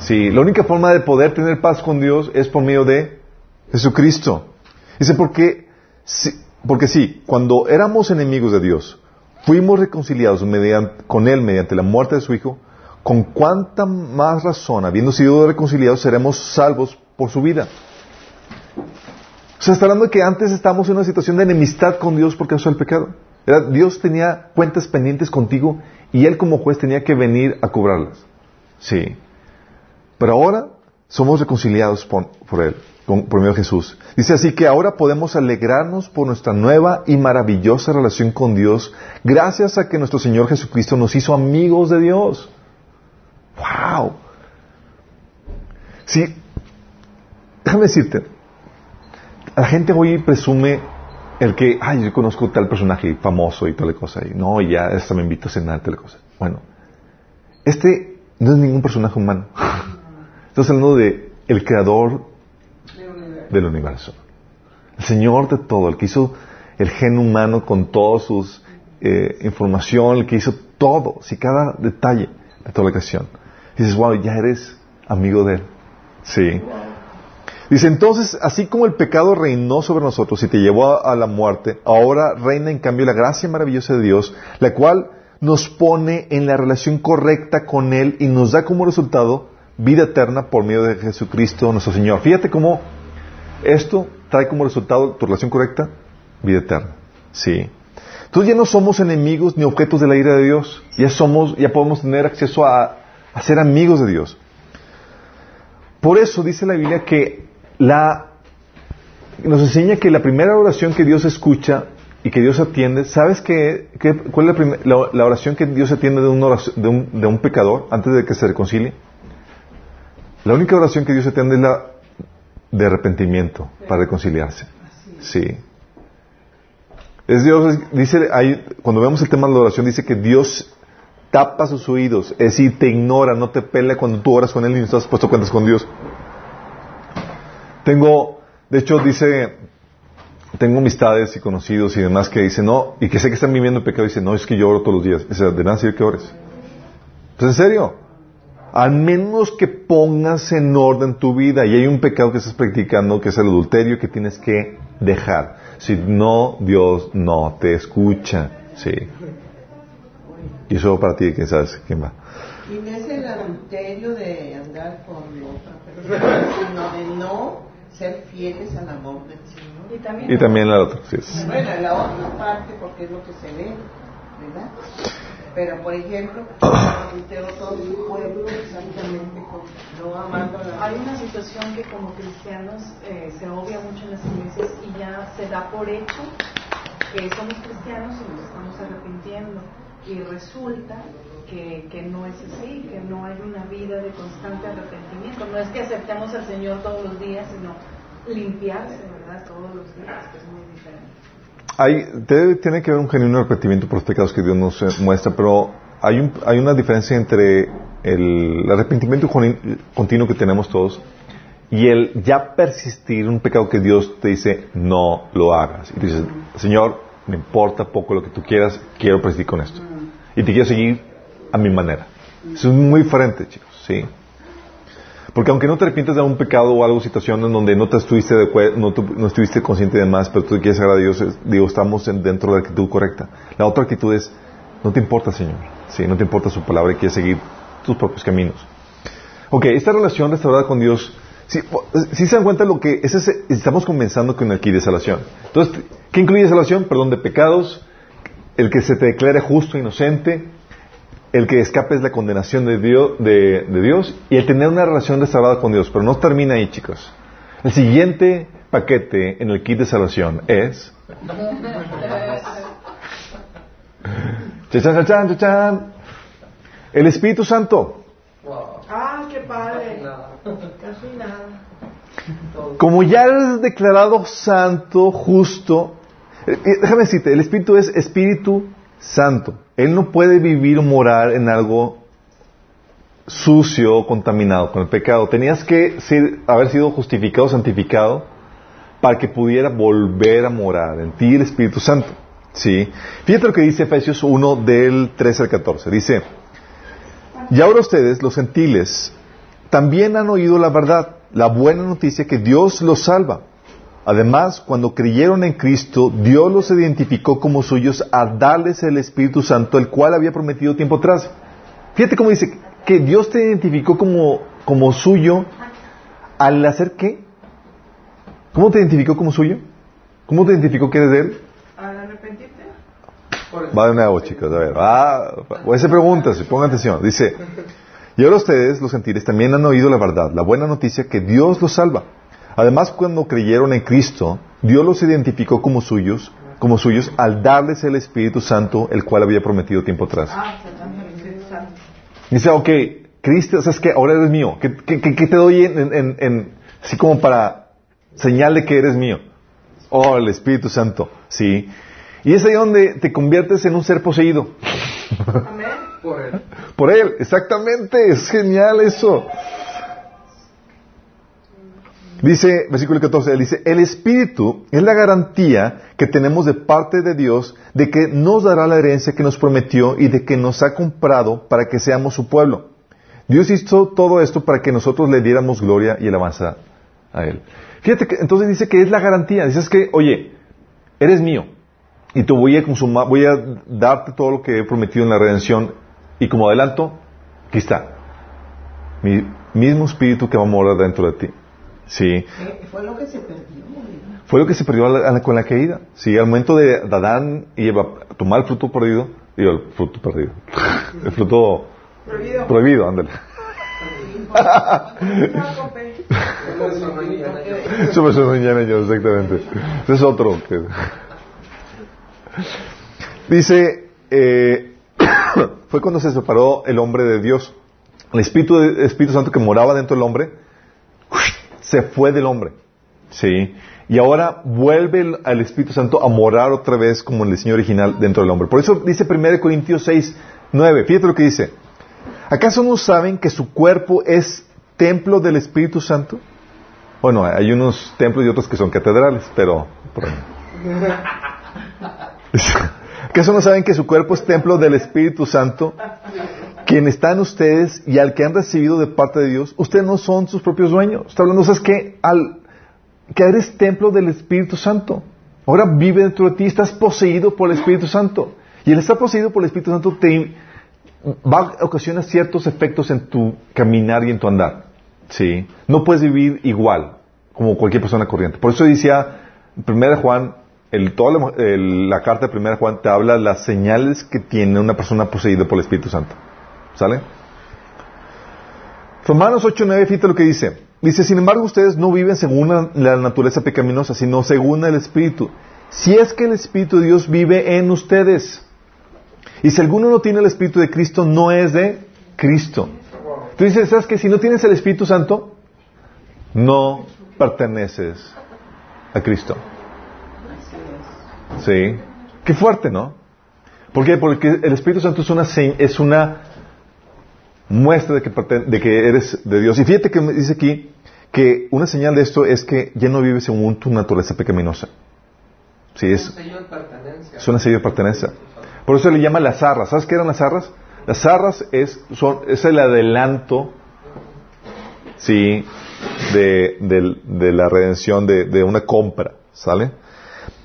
Sí, la única forma de poder tener paz con Dios es por medio de Jesucristo. Dice, porque, sí, porque sí, cuando éramos enemigos de Dios, fuimos reconciliados con Él mediante la muerte de su Hijo, con cuánta más razón, habiendo sido reconciliados, seremos salvos por su vida. O sea, está hablando de que antes estábamos en una situación de enemistad con Dios por causa del pecado. Dios tenía cuentas pendientes contigo y Él como juez tenía que venir a cobrarlas. Sí. Pero ahora somos reconciliados por, Él, por medio de Jesús. Dice así que ahora podemos alegrarnos por nuestra nueva y maravillosa relación con Dios gracias a que nuestro Señor Jesucristo nos hizo amigos de Dios. ¡Wow! Sí, déjame decirte, la gente hoy presume el que, ay, yo conozco tal personaje famoso y tal cosa, y no, ya, hasta me invito a cenar, tal cosa. Bueno, este no es ningún personaje humano. Estamos hablando de el creador del universo. El Señor de todo, el que hizo el gen humano con toda su eh, información, el que hizo todo, si cada detalle de toda la creación. dices, wow, ya eres amigo de Él. Sí. Dice, entonces, así como el pecado reinó sobre nosotros y te llevó a, la muerte, ahora reina en cambio la gracia maravillosa de Dios, la cual nos pone en la relación correcta con Él y nos da como resultado vida eterna por medio de Jesucristo nuestro Señor. Fíjate cómo esto trae como resultado tu relación correcta, vida eterna. Sí. Entonces ya no somos enemigos ni objetos de la ira de Dios. Ya somos, ya podemos tener acceso a, a ser amigos de Dios. Por eso dice la Biblia que la, nos enseña que la primera oración que Dios escucha y que Dios atiende, ¿sabes qué, cuál es la, oración que Dios atiende de un, de, un, pecador antes de que se reconcilie? La única oración que Dios atiende es la de arrepentimiento para reconciliarse. Sí. Es Dios, dice, ahí, cuando vemos el tema de la oración, dice que Dios tapa sus oídos, es decir, te ignora, no te pelea cuando tú oras con Él y no estás puesto cuentas con Dios. Tengo, de hecho, dice, tengo amistades y conocidos y demás que dicen, no, y que sé que están viviendo el pecado, y dicen, no, es que yo oro todos los días. Dice, de nada sirve que ores. Pues en serio, al menos que pongas en orden tu vida y hay un pecado que estás practicando, que es el adulterio, que tienes que dejar. Si no, Dios no te escucha. Sí. Y eso para ti, ¿quién sabes quién va? Y no es el adulterio de andar con otra persona, sino de no ser fieles al amor del Señor. Y también, Y también la otra, sí. Bueno, la otra parte, porque es lo que se ve, ¿verdad? Pero, por ejemplo, adulteró todo su pueblo exactamente con no amando la Hay una situación que como cristianos eh, se obvia mucho en las iglesias y ya se da por hecho que somos cristianos y nos estamos arrepintiendo. Y resulta que, que no es así, que no hay una vida de constante arrepentimiento. No es que aceptemos al Señor todos los días, sino limpiarse, ¿verdad? Todos los días, que es muy diferente. Hay, debe- tiene que haber un genuino arrepentimiento por los pecados que Dios nos eh, muestra, pero hay, un- hay una diferencia entre el arrepentimiento con- continuo que tenemos todos y el ya persistir un pecado que Dios te dice no lo hagas. Y dices, Señor, me importa poco lo que tú quieras, quiero persistir con esto. Y te quiero seguir a mi manera. Eso es muy diferente, chicos, ¿sí? Porque aunque no te arrepientes de algún pecado o algo, situación en donde no te estuviste no, tu- no estuviste consciente de más, pero tú quieres agradar a Dios, digo, estamos en- dentro de la actitud correcta. La otra actitud es, no te importa, Señor. Sí, no te importa su palabra y quieres seguir tus propios caminos. Ok, esta relación restaurada con Dios, si, si se dan cuenta lo que es ese- estamos comenzando con aquí de salvación. Entonces, ¿qué incluye salvación? Perdón de pecados, el que se te declare justo inocente, el que escapes la condenación de Dios, de, de Dios y el tener una relación restaurada con Dios. Pero no termina ahí, chicos. El siguiente paquete en el kit de salvación es... Chachan, chachan, chachan. El Espíritu Santo. ¡Ah, qué padre! Casi nada. Como ya eres declarado santo, justo, eh, eh, déjame decirte, el Espíritu es Espíritu Santo. Él no puede vivir o morar en algo sucio contaminado con el pecado. Tenías que ser- haber sido justificado, santificado, para que pudiera volver a morar en ti el Espíritu Santo. ¿Sí? Fíjate lo que dice Efesios 1 del 13 al 14. Dice, y ahora ustedes, los gentiles, también han oído la verdad, la buena noticia que Dios los salva. Además, cuando creyeron en Cristo, Dios los identificó como suyos a darles el Espíritu Santo, el cual había prometido tiempo atrás. Fíjate cómo dice que Dios te identificó como, como suyo al hacer qué? ¿Cómo te identificó como suyo? ¿Cómo te identificó que eres de Él? ¿Al arrepentirte? Va de nuevo, chicos. A ver, va. va- se pregunta, si pongan atención. Dice, y ahora ustedes, los gentiles, también han oído la verdad, la buena noticia que Dios los salva. Además, cuando creyeron en Cristo, Dios los identificó como suyos, como suyos, al darles el Espíritu Santo, el cual había prometido tiempo atrás. Ah. Dice, ok, Cristo, ¿sabes qué? Ahora eres mío. ¿Qué, qué- qué- qué te doy en- en- así como para señal de que eres mío? Oh, el Espíritu Santo, sí. Y es ahí donde te conviertes en un ser poseído. Amén. Por él. Por Él, exactamente, es genial eso. Dice, versículo 14, él dice, el Espíritu es la garantía que tenemos de parte de Dios de que nos dará la herencia que nos prometió y de que nos ha comprado para que seamos su pueblo. Dios hizo todo esto para que nosotros le diéramos gloria y alabanza a Él. Fíjate que entonces dice que es la garantía. Dices que, oye, eres mío y te voy a consumar, voy a darte todo lo que he prometido en la redención y como adelanto, aquí está. Mi mismo espíritu que va a morar dentro de ti. Sí. Eh, Fue lo que se perdió. Fue lo que se perdió a la- a la- con la caída. Sí, al momento de Adán y Eva tomar el fruto perdido, digo, el fruto perdido, el fruto Prohibido. prohibido, ándale. Indiana Jones, exactamente. Ese es otro. que- Dice, eh, fue cuando se separó el hombre de Dios. El Espíritu, el Espíritu Santo que moraba dentro del hombre se fue del hombre. Sí. Y ahora vuelve el- al Espíritu Santo a morar otra vez como el diseño original dentro del hombre. Por eso dice 1 Corintios 6, 9. Fíjate lo que dice. ¿Acaso no saben que su cuerpo es templo del Espíritu Santo? Bueno, hay unos templos y otros que son catedrales, pero... ¿Acaso no saben que su cuerpo es templo del Espíritu Santo? Quien está en ustedes y al que han recibido de parte de Dios, ustedes no son sus propios dueños. Está hablando, ¿sabes qué? Al que eres templo del Espíritu Santo. Ahora vive dentro de ti, estás poseído por el Espíritu Santo. Y el estar poseído por el Espíritu Santo te va a ocasionar ciertos efectos en tu caminar y en tu andar. ¿Sí? No puedes vivir igual como cualquier persona corriente. Por eso decía, primera Juan, el, toda la, la carta de primera Juan te habla de las señales que tiene una persona poseída por el Espíritu Santo. ¿Sale? Romanos 8, 9, fíjate lo que dice. Dice, sin embargo, ustedes no viven según la, naturaleza pecaminosa, sino según el Espíritu. Si es que el Espíritu de Dios vive en ustedes. Y si alguno no tiene el Espíritu de Cristo, no es de Cristo. Tú dices, ¿sabes que Si no tienes el Espíritu Santo, no perteneces a Cristo. Sí. Qué fuerte, ¿no? ¿Por qué? Porque el Espíritu Santo es una, es una muestra de que, de que eres de Dios. Y fíjate que me dice aquí que una señal de esto es que ya no vives según tu naturaleza pecaminosa. Sí, es, sello de pertenencia. es una serie de pertenencia. Por eso se le llama las arras. ¿Sabes qué eran las arras? Las arras es, son, es el adelanto, sí, de, de la redención de, de una compra, ¿sale?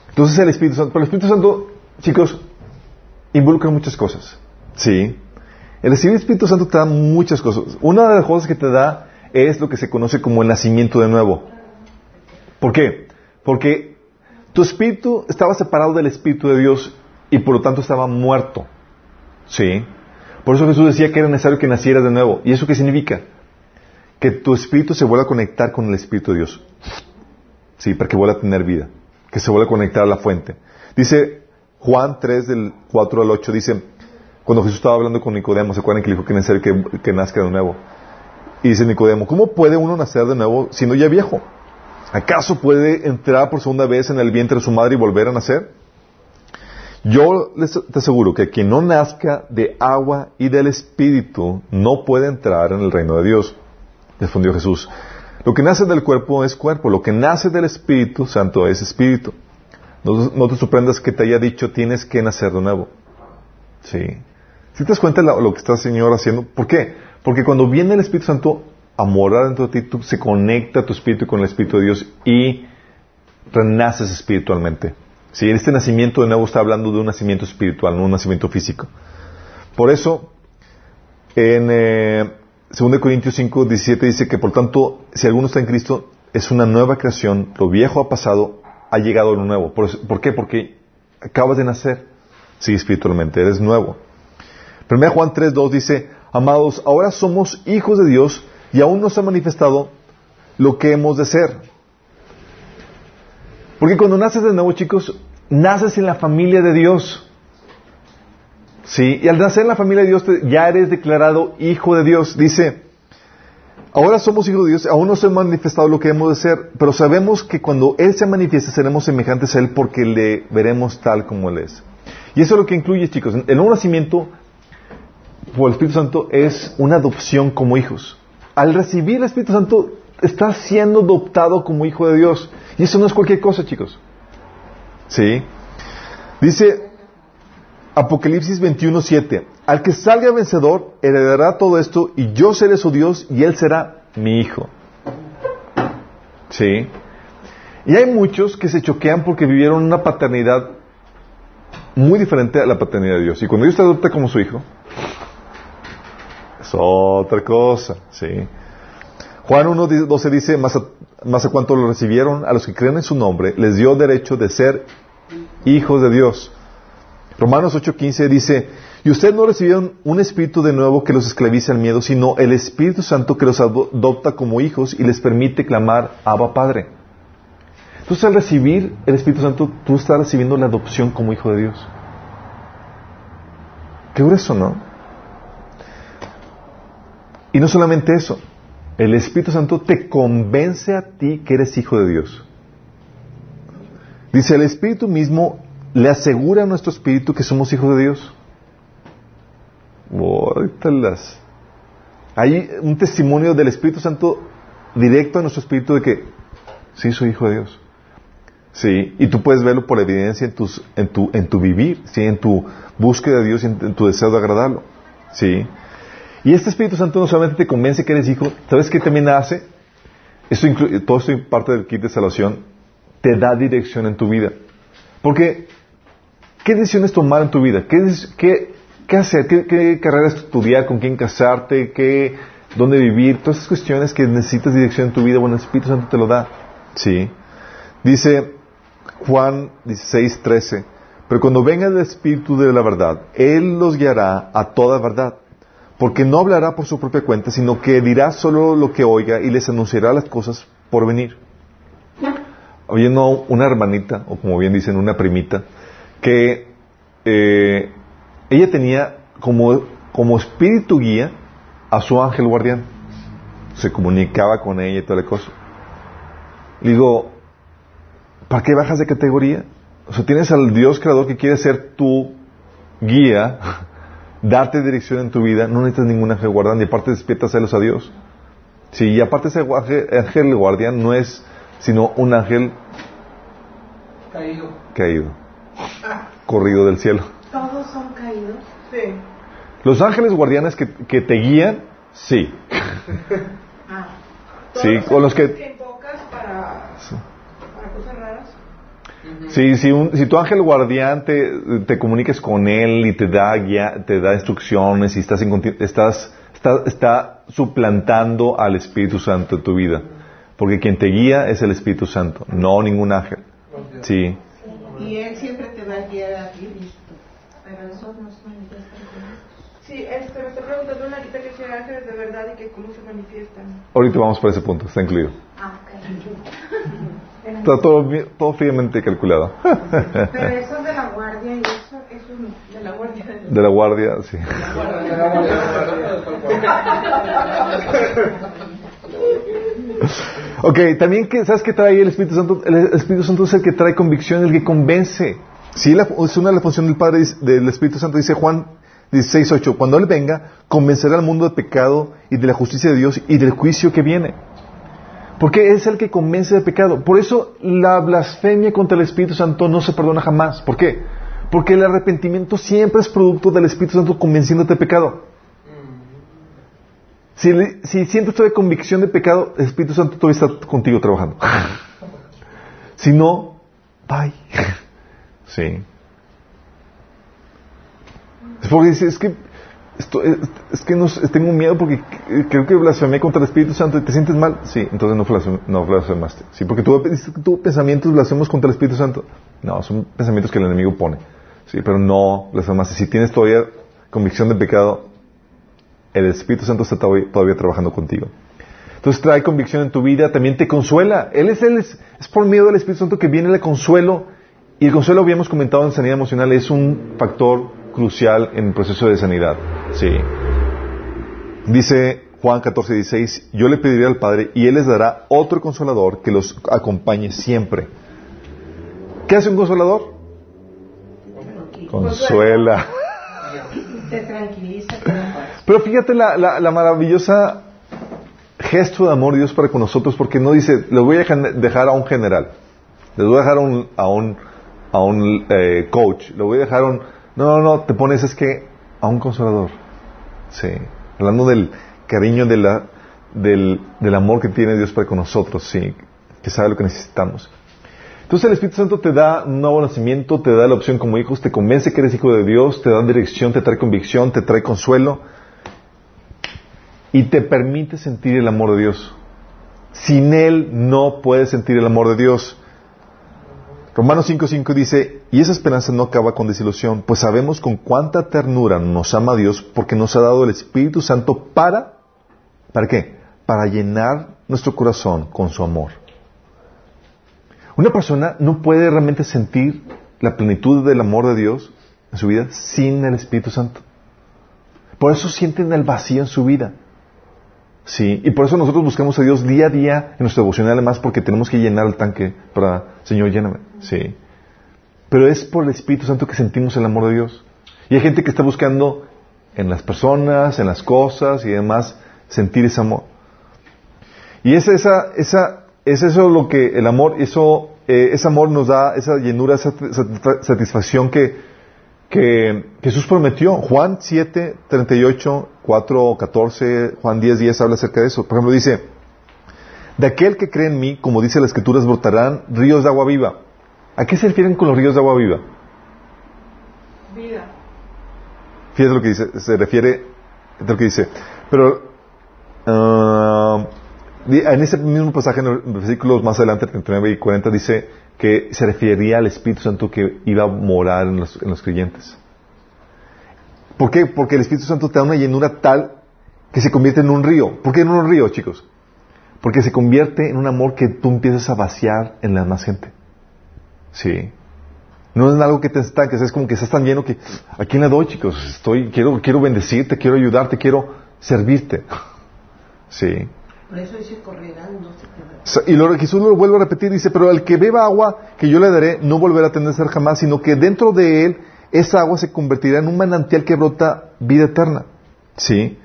Entonces el Espíritu Santo, pero el Espíritu Santo, chicos, involucra muchas cosas, ¿sí? El recibir el Espíritu Santo te da muchas cosas. Una de las cosas que te da es lo que se conoce como el nacimiento de nuevo. ¿Por qué? Porque tu espíritu estaba separado del Espíritu de Dios y por lo tanto estaba muerto. ¿Sí? Por eso Jesús decía que era necesario que nacieras de nuevo. ¿Y eso qué significa? Que tu espíritu se vuelva a conectar con el Espíritu de Dios. Sí, para que vuelva a tener vida. Que se vuelva a conectar a la fuente. Dice Juan 3 del 4 al 8, dice, cuando Jesús estaba hablando con Nicodemo, ¿se acuerdan que le dijo que que, que nazca de nuevo? Y dice Nicodemo, ¿cómo puede uno nacer de nuevo siendo ya viejo? ¿Acaso puede entrar por segunda vez en el vientre de su madre y volver a nacer? Yo les te aseguro que quien no nazca de agua y del Espíritu no puede entrar en el reino de Dios. Respondió Jesús. Lo que nace del cuerpo es cuerpo, lo que nace del Espíritu Santo es Espíritu. No, no te sorprendas que te haya dicho tienes que nacer de nuevo. Sí. Si te das cuenta de lo, que está el Señor haciendo? ¿Por qué? Porque cuando viene el Espíritu Santo a morar dentro de ti, tú- se conecta tu espíritu con el Espíritu de Dios y renaces espiritualmente. Sí, este nacimiento de nuevo está hablando de un nacimiento espiritual, no un nacimiento físico. Por eso, en eh, 2 Corintios 5, 17 dice que por tanto, si alguno está en Cristo, es una nueva creación, lo viejo ha pasado, ha llegado lo nuevo. ¿Por, ¿por qué? Porque acabas de nacer, sí, espiritualmente, eres nuevo. 1 Juan 3, 2 dice, amados, ahora somos hijos de Dios y aún no se ha manifestado lo que hemos de ser. Porque cuando naces de nuevo, chicos, naces en la familia de Dios. Sí, y al nacer en la familia de Dios ya eres declarado hijo de Dios. Dice, ahora somos hijos de Dios, aún no se ha manifestado lo que hemos de ser, pero sabemos que cuando Él se manifieste seremos semejantes a Él porque le veremos tal como Él es. Y eso es lo que incluye, chicos. El nuevo nacimiento por el Espíritu Santo es una adopción como hijos. Al recibir el Espíritu Santo, estás siendo adoptado como hijo de Dios. Y eso no es cualquier cosa, chicos. ¿Sí? Dice Apocalipsis 21:7, al que salga vencedor heredará todo esto y yo seré su Dios y él será mi hijo. ¿Sí? Y hay muchos que se choquean porque vivieron una paternidad muy diferente a la paternidad de Dios. Y cuando Dios te adopta como su hijo, otra cosa, ¿sí? Juan 1.12 dice, más a, más a cuanto lo recibieron, a los que creen en su nombre, les dio derecho de ser hijos de Dios. Romanos 8.15 dice, y ustedes no recibieron un espíritu de nuevo que los esclavice al miedo, sino el Espíritu Santo que los adopta como hijos y les permite clamar, Abba Padre. Entonces al recibir el Espíritu Santo, tú estás recibiendo la adopción como hijo de Dios. Qué grueso, ¿no? Y no solamente eso, el Espíritu Santo te convence a ti que eres hijo de Dios. Dice, el Espíritu mismo le asegura a nuestro espíritu que somos hijos de Dios. las... Hay un testimonio del Espíritu Santo directo a nuestro espíritu de que sí soy hijo de Dios. Sí, y tú puedes verlo por evidencia en, tus, en, tu, en tu vivir, ¿sí? en tu búsqueda de Dios y en, tu deseo de agradarlo. ¿sí? Y este Espíritu Santo no solamente te convence que eres hijo, ¿sabes qué también hace? Esto todo esto es parte del kit de salvación, te da dirección en tu vida. Porque, ¿qué decisiones tomar en tu vida? ¿Qué, qué, qué hacer? ¿Qué, ¿Qué, carrera estudiar? ¿Con quién casarte? ¿Qué, ¿Dónde vivir? Todas esas cuestiones que necesitas dirección en tu vida, bueno, el Espíritu Santo te lo da. ¿Sí? Dice Juan 16, 13, pero cuando venga el Espíritu de la verdad, Él los guiará a toda verdad porque no hablará por su propia cuenta, sino que dirá solo lo que oiga y les anunciará las cosas por venir. Había una hermanita, o como bien dicen, una primita, que eh, ella tenía como, como espíritu guía a su ángel guardián. Se comunicaba con ella y toda la cosa. Le digo, ¿para qué bajas de categoría? O sea, tienes al Dios creador que quiere ser tu guía darte dirección en tu vida, no necesitas ningún ángel guardián y aparte despierta celos a Dios. Sí, y aparte ese ángel, guardián no es sino un ángel caído. Caído. Corrido del cielo. ¿Todos son caídos? Sí. Los ángeles guardianes que, que te guían, sí. Ah. Sí, con los que... que para, para cosas raras. Sí, si, un, si tu ángel guardián te, te comuniques con él y te da guía, te da instrucciones y estás, en, estás está, está suplantando al Espíritu Santo en tu vida. Porque quien te guía es el Espíritu Santo, no ningún ángel. Sí. Y él siempre te va a guiar a ti, listo. Pero eso no se manifiesta Sí, este, me está preguntando una que si ángeles de verdad y que cómo se manifiestan. Ahorita vamos por ese punto, está incluido. Ah, ok. Está todo, todo fríamente calculado. Pero eso de la guardia y eso, eso de la guardia. De la guardia, sí. ok, también, que, ¿sabes qué trae el Espíritu Santo? El Espíritu Santo es el que trae convicción, el que convence. Sí, es una de las funciones del Padre, del Espíritu Santo, dice Juan 16.8. Cuando Él venga, convencerá al mundo de pecado y de la justicia de Dios y del juicio que viene. Porque es el que convence de pecado. Por eso la blasfemia contra el Espíritu Santo no se perdona jamás. ¿Por qué? Porque el arrepentimiento siempre es producto del Espíritu Santo convenciéndote de pecado. Si, si sientes todavía convicción de pecado, el Espíritu Santo todavía está contigo trabajando. si no, bye. sí. Es porque dice, es que esto, es, que no, tengo miedo porque creo que blasfemé contra el Espíritu Santo y te sientes mal. Sí, entonces no, blasfemaste. Sí, porque tú, tú pensamientos blasfemos contra el Espíritu Santo. No, son pensamientos que el enemigo pone. Sí, pero no blasfemaste. Si tienes todavía convicción de pecado, el Espíritu Santo está todavía, trabajando contigo. Entonces trae convicción en tu vida, también te consuela. Él es, él es, es por medio del Espíritu Santo que viene el consuelo. Y el consuelo, habíamos comentado en sanidad emocional, es un factor crucial en el proceso de sanidad. Sí. Dice Juan 14, 16, yo le pediré al Padre y Él les dará otro consolador que los acompañe siempre. ¿Qué hace un consolador? Consuela. Te tranquiliza. Pero fíjate la, la, maravillosa gesto de amor de Dios para con nosotros, porque no dice, le voy a dejar a un general, le voy a dejar a un, a un, a un eh, coach, le voy a dejar a un no, no, no, te pones es que a un consolador. Sí. Hablando del cariño, del, del amor que tiene Dios para con nosotros, sí. Que sabe lo que necesitamos. Entonces el Espíritu Santo te da un nuevo nacimiento, te da la opción como hijos, te convence que eres hijo de Dios, te da dirección, te trae convicción, te trae consuelo y te permite sentir el amor de Dios. Sin Él no puedes sentir el amor de Dios. Romanos 5.5 dice, y esa esperanza no acaba con desilusión, pues sabemos con cuánta ternura nos ama Dios porque nos ha dado el Espíritu Santo para, ¿para qué? Para llenar nuestro corazón con su amor. Una persona no puede realmente sentir la plenitud del amor de Dios en su vida sin el Espíritu Santo. Por eso sienten el vacío en su vida. Sí, y por eso nosotros buscamos a Dios día a día en nuestra devocional, además porque tenemos que llenar el tanque para, Señor, lléname. Sí. pero es por el Espíritu Santo que sentimos el amor de Dios. Y hay gente que está buscando en las personas, en las cosas y demás, sentir ese amor. Y es, esa, esa, es eso lo que el amor, eso, eh, ese amor nos da esa llenura, esa satisfacción que, Jesús prometió. Juan 7, 38, 4, 14, Juan 10, 10 habla acerca de eso. Por ejemplo, dice, de aquel que cree en mí, como dice la Escritura, brotarán ríos de agua viva. ¿A qué se refieren con los ríos de agua viva? Vida. Fíjate lo que dice, se refiere a lo que dice. Pero uh, en ese mismo pasaje, en los versículos más adelante, 39 y 40, dice que se refería al Espíritu Santo que iba a morar en los, en los creyentes. ¿Por qué? Porque el Espíritu Santo te da una llenura tal que se convierte en un río. ¿Por qué en un río, chicos? Porque se convierte en un amor que tú empiezas a vaciar en la más gente. Sí. No es algo que te estanques, es como que estás tan lleno que ¿a quién le doy, chicos? Estoy, quiero, quiero bendecirte, quiero ayudarte, quiero servirte. Sí. Por eso dice correrán, no se Y lo, Jesús lo vuelve a repetir, dice, pero el que beba agua que yo le daré no volverá a tener ser jamás, sino que dentro de él esa agua se convertirá en un manantial que brota vida eterna. Sí.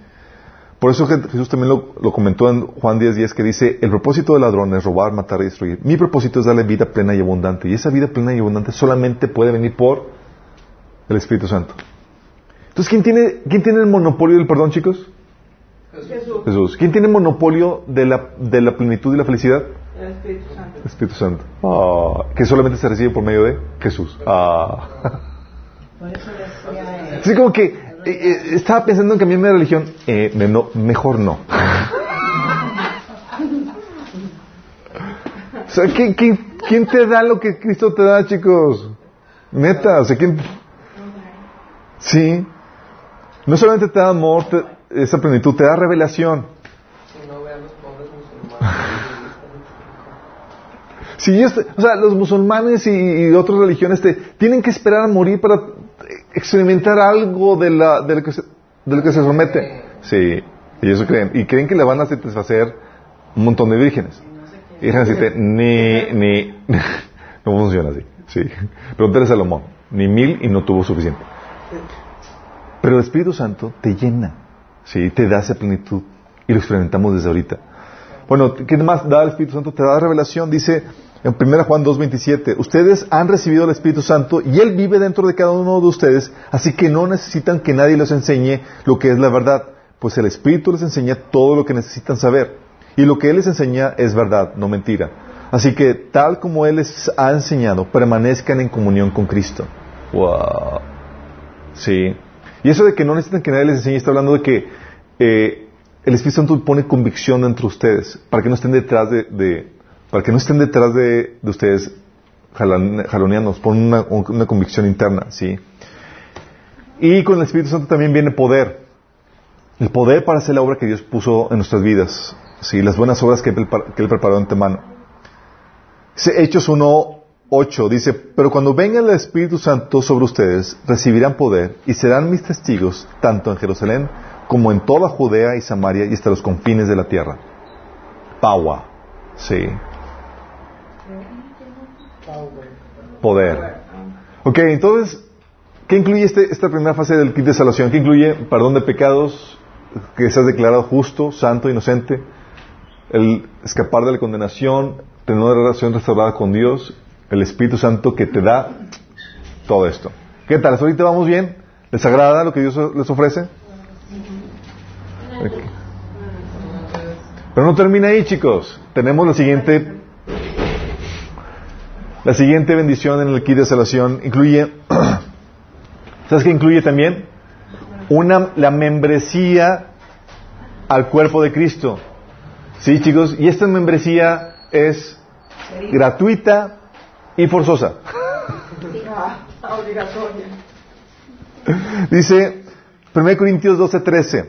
Por eso Jesús también lo, comentó en Juan 10.10 10, que dice, el propósito del ladrón es robar, matar y destruir. Mi propósito es darle vida plena y abundante. Y esa vida plena y abundante solamente puede venir por el Espíritu Santo. Entonces, ¿quién tiene, quién tiene el monopolio del perdón, chicos? Jesús. Jesús. ¿Quién tiene monopolio de la, de la plenitud y la felicidad? El Espíritu Santo. El Espíritu Santo. Ah, que solamente se recibe por medio de Jesús. Ah. Por eso decía, Así como que eh, eh, estaba pensando en cambiarme de religión. Eh, mejor no. o sea, quién te da lo que Cristo te da, chicos? Neta, o sea, ¿quién? Sí. No solamente te da amor, esa plenitud, te da revelación. Si no. Sí, o sea, los musulmanes y, otras religiones te, tienen que esperar a morir para experimentar algo de, la, de, lo, que se, de lo que se somete. Sí, y eso creen. Y creen que le van a satisfacer un montón de vírgenes. Y decirte, ni, ni, no funciona así. Sí. Pregúntale a Salomón, ni mil y no tuvo suficiente. Pero el Espíritu Santo te llena, sí, te da esa plenitud y lo experimentamos desde ahorita. Bueno, ¿qué más da el Espíritu Santo? Te da revelación, dice en 1 Juan 2.27, ustedes han recibido el Espíritu Santo y Él vive dentro de cada uno de ustedes, así que no necesitan que nadie les enseñe lo que es la verdad, pues el Espíritu les enseña todo lo que necesitan saber. Y lo que Él les enseña es verdad, no mentira. Así que tal como Él les ha enseñado, permanezcan en comunión con Cristo. Wow. Sí. Y eso de que no necesitan que nadie les enseñe, está hablando de que eh, el Espíritu Santo pone convicción entre ustedes, para que no estén detrás de para que no estén detrás de, ustedes jaloneanos, por una, una, convicción interna, ¿sí? Y con el Espíritu Santo también viene poder. El poder para hacer la obra que Dios puso en nuestras vidas, ¿sí? Las buenas obras que Él, preparó de antemano. Hechos 1.8 dice, pero cuando venga el Espíritu Santo sobre ustedes, recibirán poder y serán mis testigos, tanto en Jerusalén como en toda Judea y Samaria y hasta los confines de la tierra. Paua. Sí. Poder. Ok, entonces, ¿qué incluye este, esta primera fase del kit de salvación? ¿Qué incluye perdón de pecados, que seas declarado justo, santo, inocente, el escapar de la condenación, tener una relación restaurada con Dios, el Espíritu Santo que te da todo esto. ¿Qué tal? ahorita vamos bien? ¿Les agrada lo que Dios les ofrece? Pero no termina ahí, chicos. Tenemos la siguiente la siguiente bendición en el kit de salvación incluye, ¿sabes qué incluye también? Una, la membresía al cuerpo de Cristo. ¿Sí, chicos? Y esta membresía es gratuita y forzosa. Dice 1 Corintios 12:13,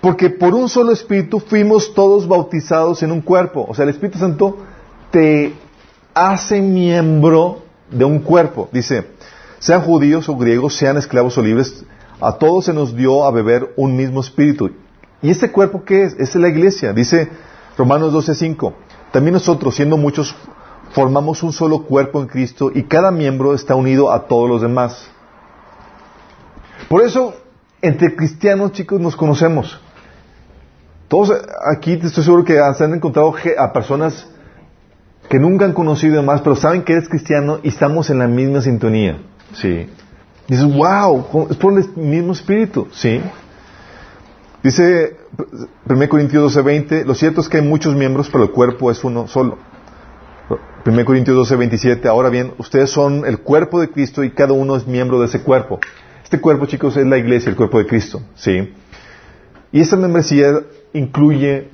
porque por un solo espíritu fuimos todos bautizados en un cuerpo. O sea, el Espíritu Santo te hace miembro de un cuerpo. Dice, sean judíos o griegos, sean esclavos o libres, a todos se nos dio a beber un mismo espíritu. ¿Y este cuerpo qué es? Es la iglesia. Dice Romanos 12:5. También nosotros, siendo muchos, formamos un solo cuerpo en Cristo y cada miembro está unido a todos los demás. Por eso, entre cristianos, chicos, nos conocemos. Todos aquí estoy seguro que se han encontrado a personas que nunca han conocido demás, pero saben que eres cristiano y estamos en la misma sintonía. Sí. Dices, wow, es por el mismo espíritu. Sí. Dice 1 Corintios 12:20, lo cierto es que hay muchos miembros, pero el cuerpo es uno solo. 1 Corintios 12:27, ahora bien, ustedes son el cuerpo de Cristo y cada uno es miembro de ese cuerpo. Este cuerpo, chicos, es la iglesia, el cuerpo de Cristo. ¿sí? Y esta membresía incluye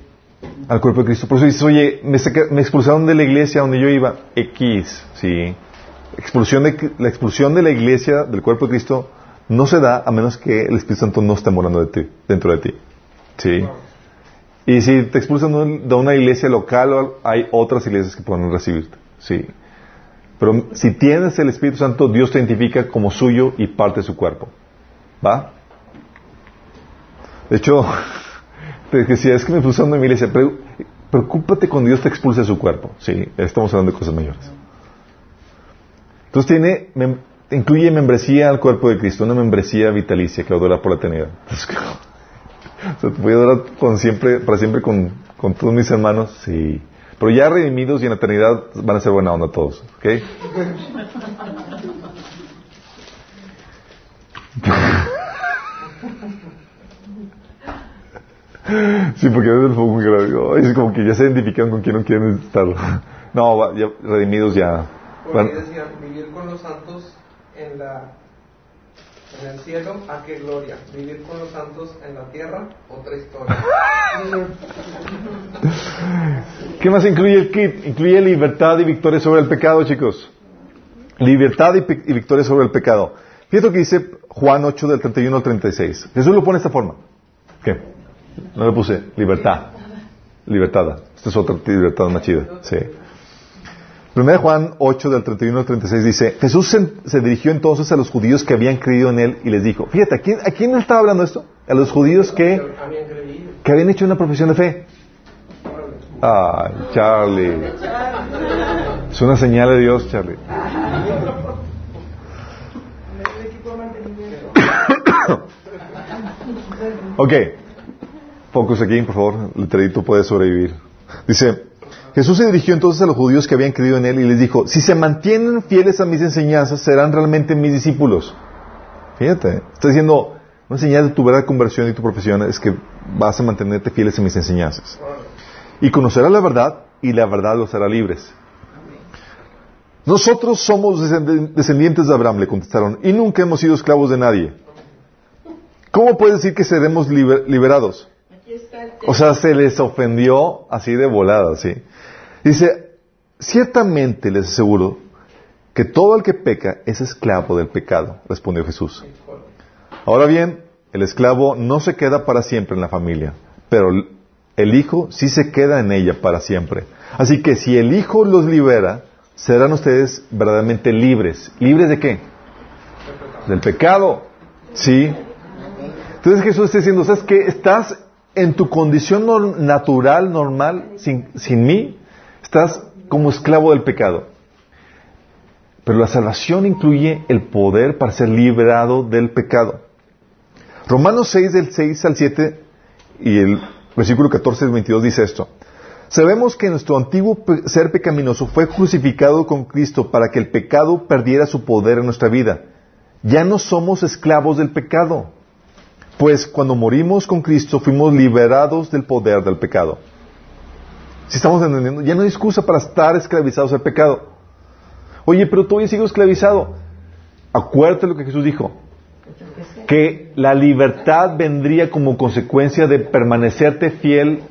al cuerpo de Cristo. Por eso dices, oye, me, expulsaron de la iglesia donde yo iba. X, ¿sí? Expulsión de, la expulsión de la iglesia, del cuerpo de Cristo, no se da a menos que el Espíritu Santo no esté morando de ti, dentro de ti. ¿Sí? Y si te expulsan de una iglesia local, hay otras iglesias que pueden recibirte. ¿Sí? Pero si tienes el Espíritu Santo, Dios te identifica como suyo y parte de su cuerpo. ¿Va? De hecho, te decía, es que me expulsaron de mi iglesia. preocúpate cuando Dios te expulse de su cuerpo. Sí, estamos hablando de cosas mayores. Entonces tiene, incluye membresía al cuerpo de Cristo, una membresía vitalicia que adora por la eternidad. o voy a adorar con siempre, para siempre con, con todos mis hermanos, sí. Pero ya redimidos y en la eternidad van a ser buena onda todos, ¿ok? Sí, porque a veces fue muy grave. Es como que ya se identifican con quién no quieren estar. No, ya, redimidos ya. Porque decía, vivir con los santos en, la, en el cielo, ¿a qué gloria? Vivir con los santos en la tierra, otra historia. ¿Qué más incluye el kit? Incluye libertad y victoria sobre el pecado, chicos. Libertad y, y victoria sobre el pecado. Fíjate lo que dice Juan 8 del 31 al 36. Jesús lo pone de esta forma. ¿Qué? No le puse libertad. Libertad. Esta es otra libertad más chida. Sí. Primera Juan 8 del 31 al 36 dice, Jesús se, dirigió entonces a los judíos que habían creído en él y les dijo, fíjate, ¿a quién, ¿a quién estaba hablando esto? A los judíos que, que habían hecho una profesión de fe. Ay, Charlie. Es una señal de Dios, Charlie. ok. Aquí, por favor. El puede sobrevivir. Dice, Jesús se dirigió entonces a los judíos que habían creído en él y les dijo, si se mantienen fieles a mis enseñanzas, serán realmente mis discípulos. Fíjate, está diciendo, una señal de tu verdadera conversión y tu profesión es que vas a mantenerte fieles a mis enseñanzas. Y conocerás la verdad y la verdad los hará libres. Nosotros somos descendientes de Abraham, le contestaron, y nunca hemos sido esclavos de nadie. ¿Cómo puedes decir que seremos liberados? O sea, se les ofendió así de volada, ¿sí? Dice, ciertamente les aseguro que todo el que peca es esclavo del pecado, respondió Jesús. Ahora bien, el esclavo no se queda para siempre en la familia, pero el hijo sí se queda en ella para siempre. Así que si el hijo los libera, serán ustedes verdaderamente libres. ¿Libres de qué? Del pecado. Sí. Entonces Jesús está diciendo, ¿sabes qué? Estás en tu condición natural, normal, sin, sin mí, estás como esclavo del pecado. Pero la salvación incluye el poder para ser liberado del pecado. Romanos 6, del 6 al 7 y el versículo 14 al 22 dice esto. Sabemos que nuestro antiguo ser pecaminoso fue crucificado con Cristo para que el pecado perdiera su poder en nuestra vida. Ya no somos esclavos del pecado pues cuando morimos con Cristo fuimos liberados del poder del pecado. Si estamos entendiendo, ya no hay excusa para estar esclavizados al pecado. Oye, pero todavía sigo esclavizado. Acuérdate lo que Jesús dijo. Que la libertad vendría como consecuencia de permanecerte fiel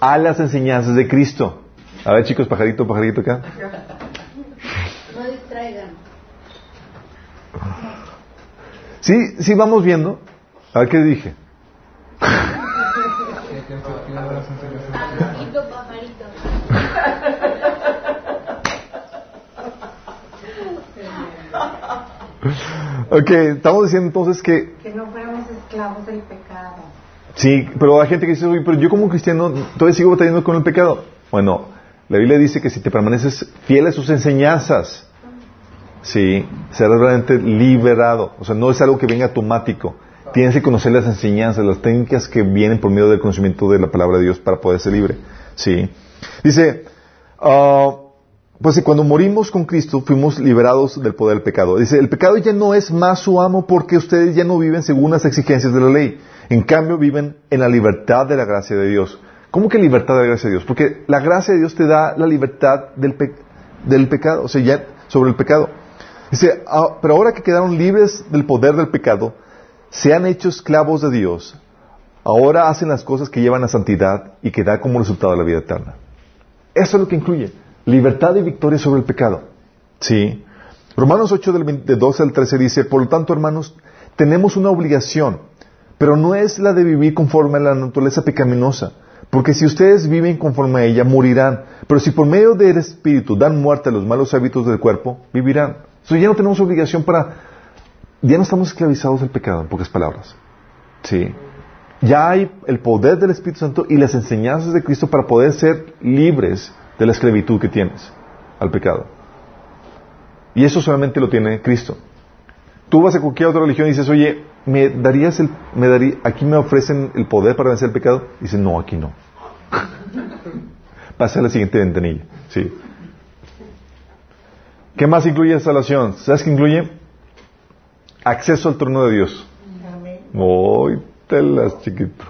a las enseñanzas de Cristo. A ver, chicos, pajarito, pajarito acá. No distraigan. Sí, sí, vamos viendo. A ver qué dije. Ok, estamos diciendo entonces que... Que no fuéramos esclavos del pecado. Sí, pero hay gente que dice, pero yo como cristiano todavía sigo batallando con el pecado. Bueno, La Biblia dice que si te permaneces fiel a sus enseñanzas, sí, serás realmente liberado. O sea, no es algo que venga automático. Tienes que conocer las enseñanzas, las técnicas que vienen por medio del conocimiento de la palabra de Dios para poder ser libre. Sí. Dice, ah, pues cuando morimos con Cristo fuimos liberados del poder del pecado. Dice, el pecado ya no es más su amo porque ustedes ya no viven según las exigencias de la ley. En cambio viven en la libertad de la gracia de Dios. ¿Cómo que libertad de la gracia de Dios? Porque la gracia de Dios te da la libertad del, del pecado, o sea, ya sobre el pecado. Dice, ah, pero ahora que quedaron libres del poder del pecado, se han hecho esclavos de Dios. Ahora hacen las cosas que llevan a santidad y que da como resultado la vida eterna. Eso es lo que incluye libertad y victoria sobre el pecado. Sí. Romanos 8 del 12 al 13 dice, por lo tanto, hermanos, tenemos una obligación, pero no es la de vivir conforme a la naturaleza pecaminosa, porque si ustedes viven conforme a ella, morirán, pero si por medio del Espíritu dan muerte a los malos hábitos del cuerpo, vivirán. Entonces ya no tenemos obligación para, ya no estamos esclavizados del pecado, en pocas palabras. Sí. Ya hay el poder del Espíritu Santo y las enseñanzas de Cristo para poder ser libres de la esclavitud que tienes al pecado. Y eso solamente lo tiene Cristo. Tú vas a cualquier otra religión y dices, oye, ¿me darías el, me aquí me ofrecen el poder para vencer el pecado? Y dice, no, aquí no. Pasa a la siguiente ventanilla. Sí. ¿Qué más incluye la salvación? ¿Sabes qué incluye? Acceso al trono de Dios. Amén. te las chiquito.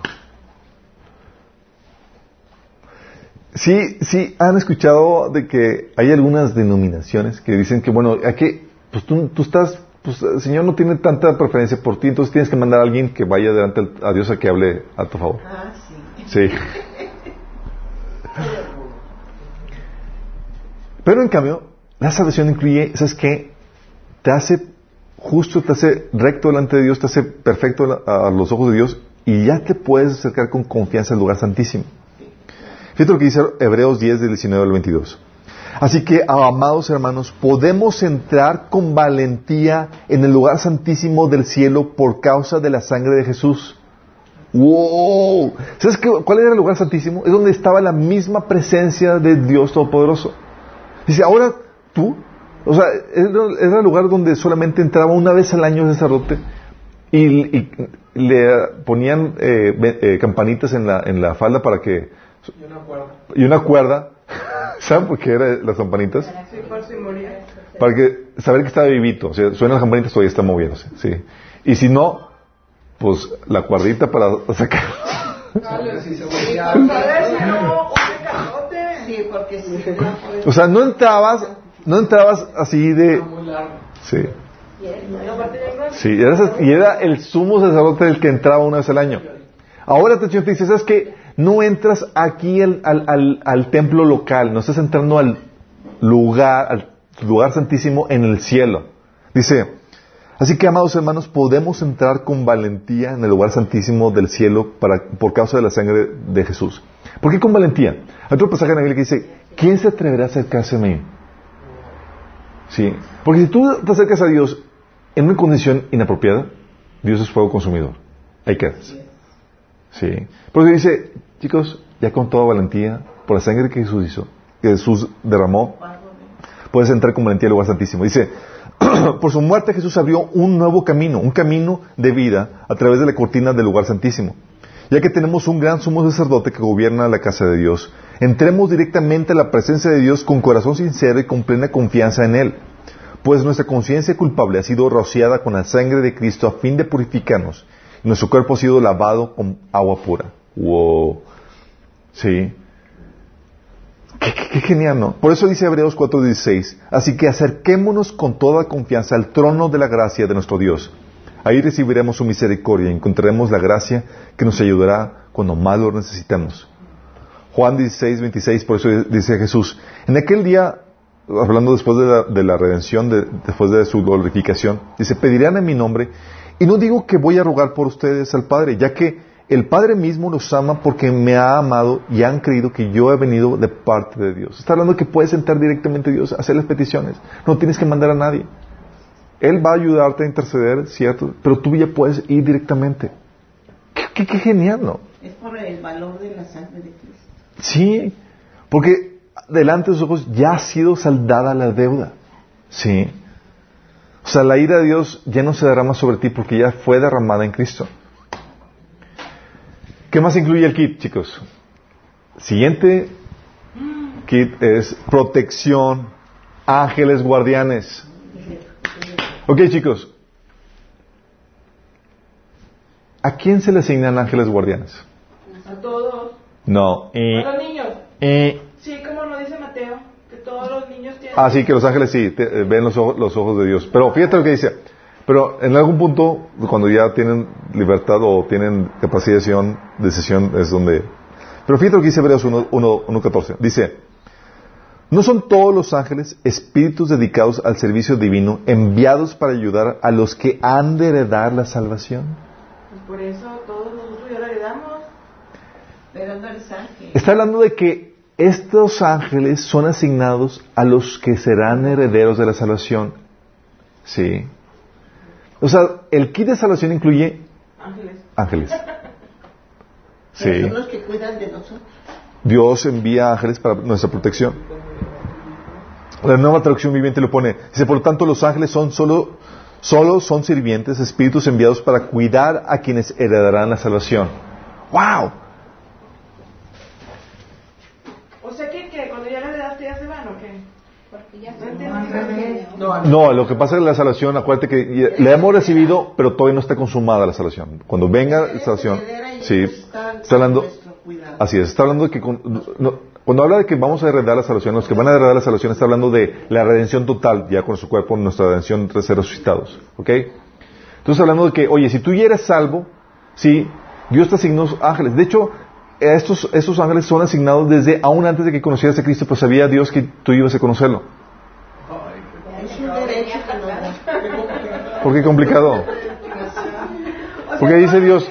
Sí, sí, han escuchado de que hay algunas denominaciones que dicen que, bueno, aquí, pues tú, tú estás, pues el Señor no tiene tanta preferencia por ti, entonces tienes que mandar a alguien que vaya delante a Dios a que hable a tu favor. Ah, sí. Sí. Pero en cambio, la salvación incluye, ¿sabes qué? Te hace justo, te hace recto delante de Dios, te hace perfecto a los ojos de Dios y ya te puedes acercar con confianza al lugar santísimo. Fíjate lo que dice Hebreos 10 del 19 al 22. Así que, amados hermanos, podemos entrar con valentía en el lugar santísimo del cielo por causa de la sangre de Jesús. ¡Wow! ¿Sabes qué, cuál era el lugar santísimo? Es donde estaba la misma presencia de Dios Todopoderoso. Dice, ahora tú, o sea, era el lugar donde solamente entraba una vez al año el sacerdote y, le ponían eh, eh, campanitas en la, en la falda para que y una cuerda. Y una cuerda. ¿Saben por qué eran las campanitas? Sí, por si moría. Para que, saber que estaba vivito. O sea, suenan las campanitas, todavía está moviéndose. Sí. Y si no, pues la cuerdita para sacar. Sí, porque sí. O sea, no entrabas, no entrabas así de. Sí. Sí, y era el sumo sacerdote el que entraba una vez al año. Ahora atención, te dice, ¿sabes qué? no entras aquí al, al, al, templo local, no estás entrando al lugar, al lugar santísimo en el cielo. Dice, así que amados hermanos, podemos entrar con valentía en el lugar santísimo del cielo para, por causa de la sangre de Jesús. ¿Por qué con valentía? Hay otro pasaje en la Biblia que dice, ¿quién se atreverá a acercarse a mí? Sí. Porque si tú te acercas a Dios en una condición inapropiada, Dios es fuego consumidor. Ahí quedas. Sí. Porque dice, chicos, ya con toda valentía, por la sangre que Jesús hizo, que Jesús derramó, puedes entrar con valentía al lugar santísimo. Dice, por su muerte Jesús abrió un nuevo camino, un camino de vida a través de la cortina del lugar santísimo. Ya que tenemos un gran sumo sacerdote que gobierna la casa de Dios, entremos directamente a la presencia de Dios con corazón sincero y con plena confianza en Él. Pues nuestra conciencia culpable ha sido rociada con la sangre de Cristo a fin de purificarnos nuestro cuerpo ha sido lavado con agua pura. Wow. Sí. Qué, genial, ¿no? Por eso dice Hebreos 4:16, así que acerquémonos con toda confianza al trono de la gracia de nuestro Dios. Ahí recibiremos su misericordia y encontraremos la gracia que nos ayudará cuando más lo necesitamos. Juan 16, 26, por eso dice Jesús, en aquel día, hablando después de la, de la redención, después de su glorificación, dice, pedirán en mi nombre y no digo que voy a rogar por ustedes al Padre, ya que el Padre mismo los ama porque me ha amado y han creído que yo he venido de parte de Dios. Está hablando que puedes entrar directamente a Dios, hacer las peticiones. No tienes que mandar a nadie. Él va a ayudarte a interceder, cierto, pero tú ya puedes ir directamente. Qué, qué, genial, ¿no? Es por el valor de la sangre de Cristo. Sí, porque delante de sus ojos ya ha sido saldada la deuda. ¿Sí? O sea, la ira de Dios ya no se derrama sobre ti porque ya fue derramada en Cristo. ¿Qué más incluye el kit, chicos? Siguiente kit es protección, ángeles guardianes. Ok, chicos. ¿A quién se le asignan ángeles guardianes? No. A los niños. Eh, Sí, como lo dice Mateo, que todos los niños tienen. Ah, sí, que los ángeles sí, te- eh, ven los ojos, los ojos de Dios. Pero fíjate lo que dice. Pero en algún punto, cuando ya tienen libertad o tienen capacidad de decisión, decisión es donde... Pero fíjate lo que dice Hebreos 1, 1, 1.14. Dice, ¿no son todos los ángeles espíritus dedicados al servicio divino, enviados para ayudar a los que han de heredar la salvación? Pues por eso todos nosotros ya lo heredamos. Pero no eres ángel. Está hablando de que estos ángeles son asignados a los que serán herederos de la salvación. Sí. O sea, el kit de salvación incluye Ángeles. ángeles. Pero Sí. Son los que cuidan de nosotros. Dios envía ángeles para nuestra protección. La nueva traducción viviente lo pone. Dice, por lo tanto, los ángeles son solo, solo son sirvientes, espíritus enviados para cuidar a quienes heredarán la salvación. ¡Wow! O sea que, que cuando ya lo heredaste ya se van o qué? No entiendo. No, No, lo que pasa es que la salvación, acuérdate que la hemos recibido, pero todavía no está consumada la salvación. Cuando venga la salvación, sí, está hablando, así es, está hablando de que, con- no, cuando habla de que vamos a heredar la salvación, los que van a heredar la salvación, está hablando de la redención total, ya con su cuerpo, nuestra redención tras ser resucitados, ¿ok? Entonces hablando de que, oye, si tú ya eres salvo, sí, Dios te asignó ángeles. De hecho, estos, estos ángeles son asignados desde, aún antes de que conocieras a Cristo, pues sabía Dios que tú ibas a conocerlo. Es un derecho que nos da. ¿Por qué complicado? Porque dice Dios-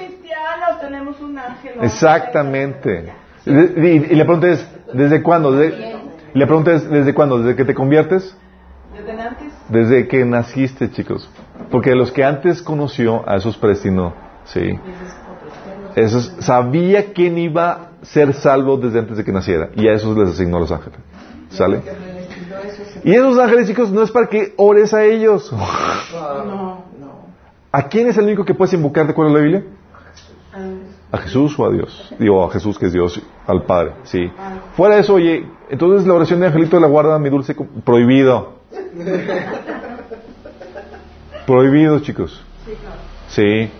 tenemos un ángel. Exactamente. Y, y- y la pregunta es, ¿desde cuándo? Desde- y la pregunta es, ¿desde cuándo? ¿Desde que te conviertes? Desde antes. Desde que naciste, chicos. Porque los que antes conoció, a esos predestinó. Sí. Esos, sabía quién iba a ser salvo desde antes de que naciera. Y a esos les asignó los ángeles. ¿Sale? Que me destinó eso se- Y esos ángeles, chicos, no es para que ores a ellos. No. No. ¿A quién es el único que puedes invocar de acuerdo a la Biblia? ¿A Jesús o a Dios? Digo, a Jesús que es Dios, al Padre, sí. Fuera de eso, oye, entonces la oración de Angelito de la Guarda, mi dulce, prohibido. prohibido, chicos. Sí.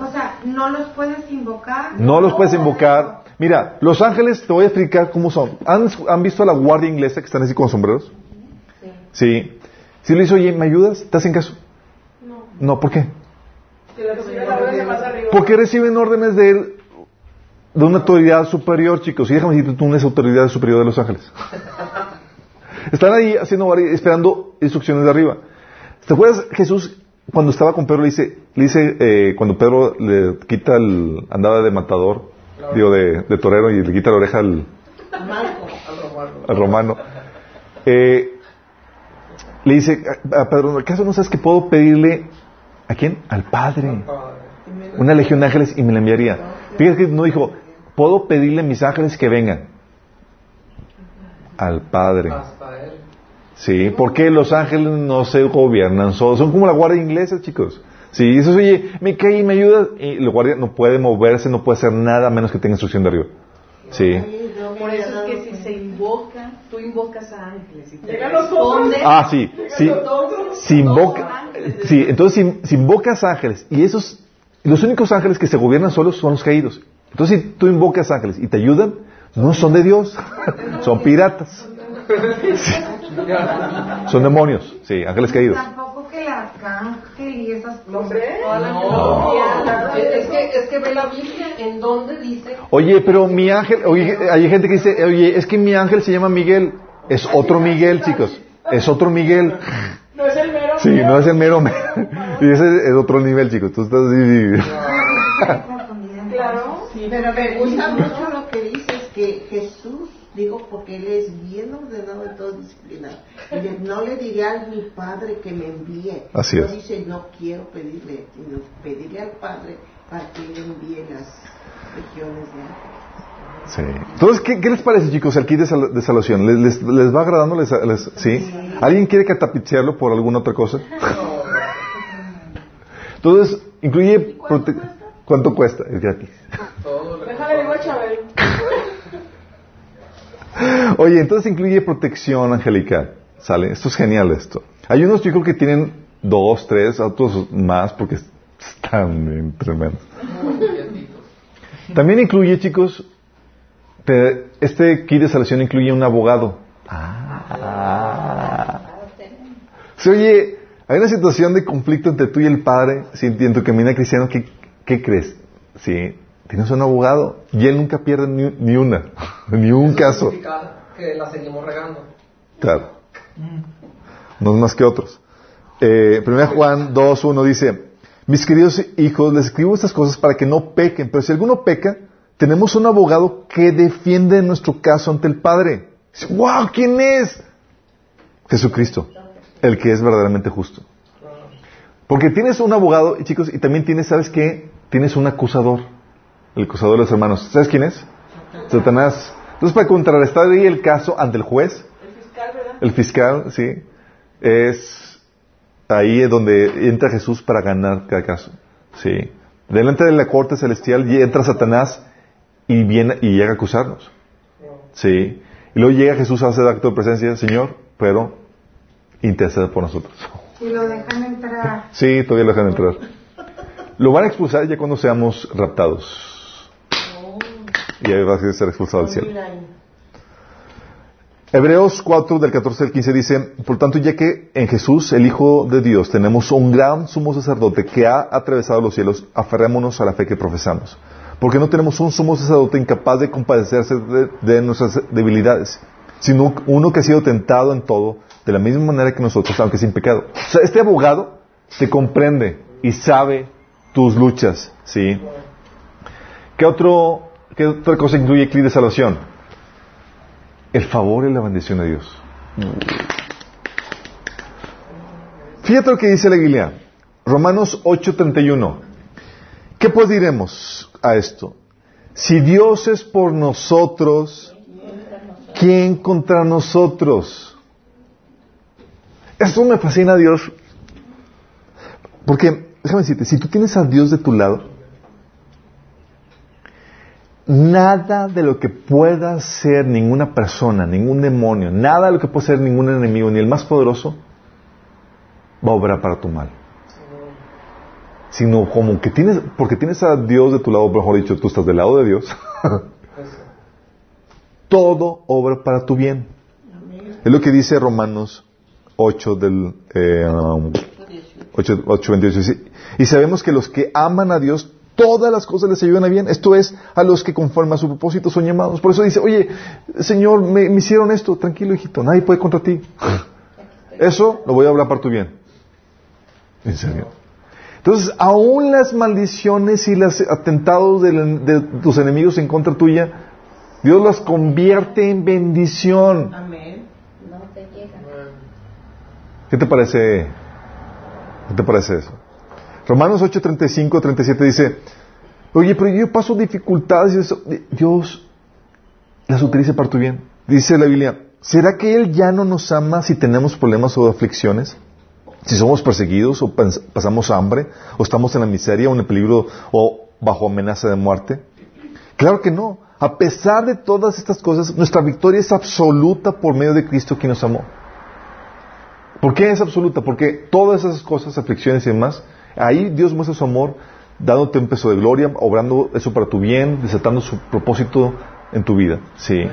O sea, no los puedes invocar. No los puedes invocar. Mira, los ángeles, te voy a explicar cómo son. ¿Han, han visto a la guardia inglesa que están así con sombreros? Sí. Si le dices, oye, ¿me ayudas? ¿Te hacen caso? No. No, ¿por qué? Porque reciben órdenes de él, de una autoridad superior, chicos. Y déjame decirte, tú no eres autoridad superior de los ángeles. Están ahí haciendo esperando instrucciones de arriba. ¿Te acuerdas Jesús cuando estaba con Pedro le dice, le dice eh, cuando Pedro le quita el, andaba de matador, digo de, de torero y le quita la oreja al, Marco. al romano, eh, le dice a, Pedro, ¿acaso no sabes que puedo pedirle a quién? Al Padre una legión de ángeles y me la enviaría. Fíjate que no dijo, puedo pedirle a mis ángeles que vengan. Al Padre. Sí, porque los ángeles no se gobiernan solos. Son como la guardia inglesa, chicos. Sí, dices, oye, me caí, me ayudas. Y la guardia no puede moverse, no puede hacer nada a menos que tenga instrucción de arriba. Sí. Por eso es que si cuenta. se invoca, tú invocas a ángeles y te. Ah, sí. sí. Si invoca, sí, entonces si, si invocas ángeles y esos, los únicos ángeles que se gobiernan solos son los caídos. Entonces si tú invocas ángeles y te ayudan, no son de Dios, son piratas. Sí. Son demonios, sí, ángeles caídos. Que el arcángel y esas cosas. Hombre. Es que, es que ve la Biblia en donde dice Oye, pero mi ángel, oye, hay gente que dice, oye, es que mi ángel se llama Miguel. Es otro Miguel, chicos. Es otro Miguel. No es el mero. Sí, no es el mero mero. Y ese es otro nivel, chicos. Tú estás así. Claro. Pero me gusta mucho lo que dices, que Jesús, digo, porque Él es bien ordenado y todo disciplinado. Y le- no le diré a mi Padre que me envíe. Así no es. dice, no quiero pedirle, sino pedirle al Padre para que Él envíe las legiones de ángeles. Sí. Entonces, ¿qué, qué les parece, chicos, el kit de, sal- de salvación? ¿Les, les, les va agradando? ¿Les, les- ¿Sí? ¿Alguien quiere catapichearlo por alguna otra cosa? Entonces, incluye... prote- ¿Cuánto cuesta? Es gratis. Todo lo que Déjale digo a Chabelo. Oye, entonces incluye protección angelical. ¿Sale? Esto es genial esto. Hay unos creo que tienen dos, tres, otros más porque están bien. También incluye, chicos, te- este kit de salvación incluye un abogado. Ah. Sí, oye, hay una situación de conflicto entre tú y el padre, si en tu camino cristiano, ¿qué, qué crees? Sí, tienes un abogado y él nunca pierde ni, ni una, ni un Eso caso. que la seguimos regando. Claro. No más que otros. Eh, 1 Juan 2.1 dice, mis queridos hijos, les escribo estas cosas para que no pequen, pero si alguno peca, tenemos un abogado que defiende nuestro caso ante el Padre. Dice, ¡Wow! ¿Quién es? Jesucristo, el que es verdaderamente justo. Porque tienes un abogado, y chicos, y también tienes, ¿sabes qué? Tienes un acusador, el acusador de los hermanos. ¿Sabes quién es? Satanás. Entonces, para contrarrestar ahí el caso ante el juez, El fiscal, ¿verdad? el fiscal, sí, es ahí es donde entra Jesús para ganar cada caso. Sí. Delante de la corte celestial y entra Satanás y viene y llega a acusarnos. Sí. Y luego llega Jesús a hacer acto de presencia, Señor, pero intercede por nosotros. Y lo dejan entrar. Sí, todavía lo dejan entrar. Lo van a expulsar ya cuando seamos raptados. Y ahí va a ser expulsado del cielo. Hebreos 4 del 14 al 15 dice, por tanto, ya que en Jesús, el Hijo de Dios, tenemos un gran sumo sacerdote que ha atravesado los cielos, aferrémonos a la fe que profesamos. Porque no tenemos un sumo sacerdote incapaz de compadecerse de, de nuestras debilidades, sino uno que ha sido tentado en todo, de la misma manera que nosotros, aunque sin pecado. O sea, este abogado te comprende y sabe tus luchas, ¿sí? ¿Qué, otro, qué otra cosa incluye el clic de salvación? el favor y la bendición de Dios. Fíjate lo que dice la Biblia. Romanos 8:31. ¿Qué pues diremos a esto? Si Dios es por nosotros, ¿quién contra nosotros? Esto me fascina a Dios. Porque, déjame decirte, si tú tienes a Dios de tu lado, nada de lo que pueda ser ninguna persona, ningún demonio, nada de lo que pueda ser ningún enemigo, ni el más poderoso, va a obrar para tu mal. Sino como que tienes, porque tienes a Dios de tu lado, mejor dicho, tú estás del lado de Dios, todo obra para tu bien. Es lo que dice Romanos 8 del eh, um, 8, 8, 28. Dice, Y sabemos que los que aman a Dios, todas las cosas les ayudan a bien. Esto es, a los que conforme a su propósito son llamados. Por eso dice, oye, Señor, me, me hicieron esto. Tranquilo, hijito, nadie puede contra ti. Eso lo voy a hablar para tu bien. En serio. Entonces, aún las maldiciones y los atentados de, de tus enemigos en contra tuya, Dios las convierte en bendición. Amén. ¿Qué te parece? ¿Qué te parece eso? Romanos 8, 35, 37 dice, oye, pero yo paso dificultades y eso, Dios las utiliza para tu bien. Dice la Biblia, ¿será que Él ya no nos ama si tenemos problemas o aflicciones? Si somos perseguidos o pas- pasamos hambre, o estamos en la miseria o en el peligro o bajo amenaza de muerte. Claro que no. A pesar de todas estas cosas, nuestra victoria es absoluta por medio de Cristo quien nos amó. ¿Por qué es absoluta? Porque todas esas cosas, aflicciones y demás, ahí Dios muestra su amor, dándote un peso de gloria, obrando eso para tu bien, desatando su propósito en tu vida. Sí.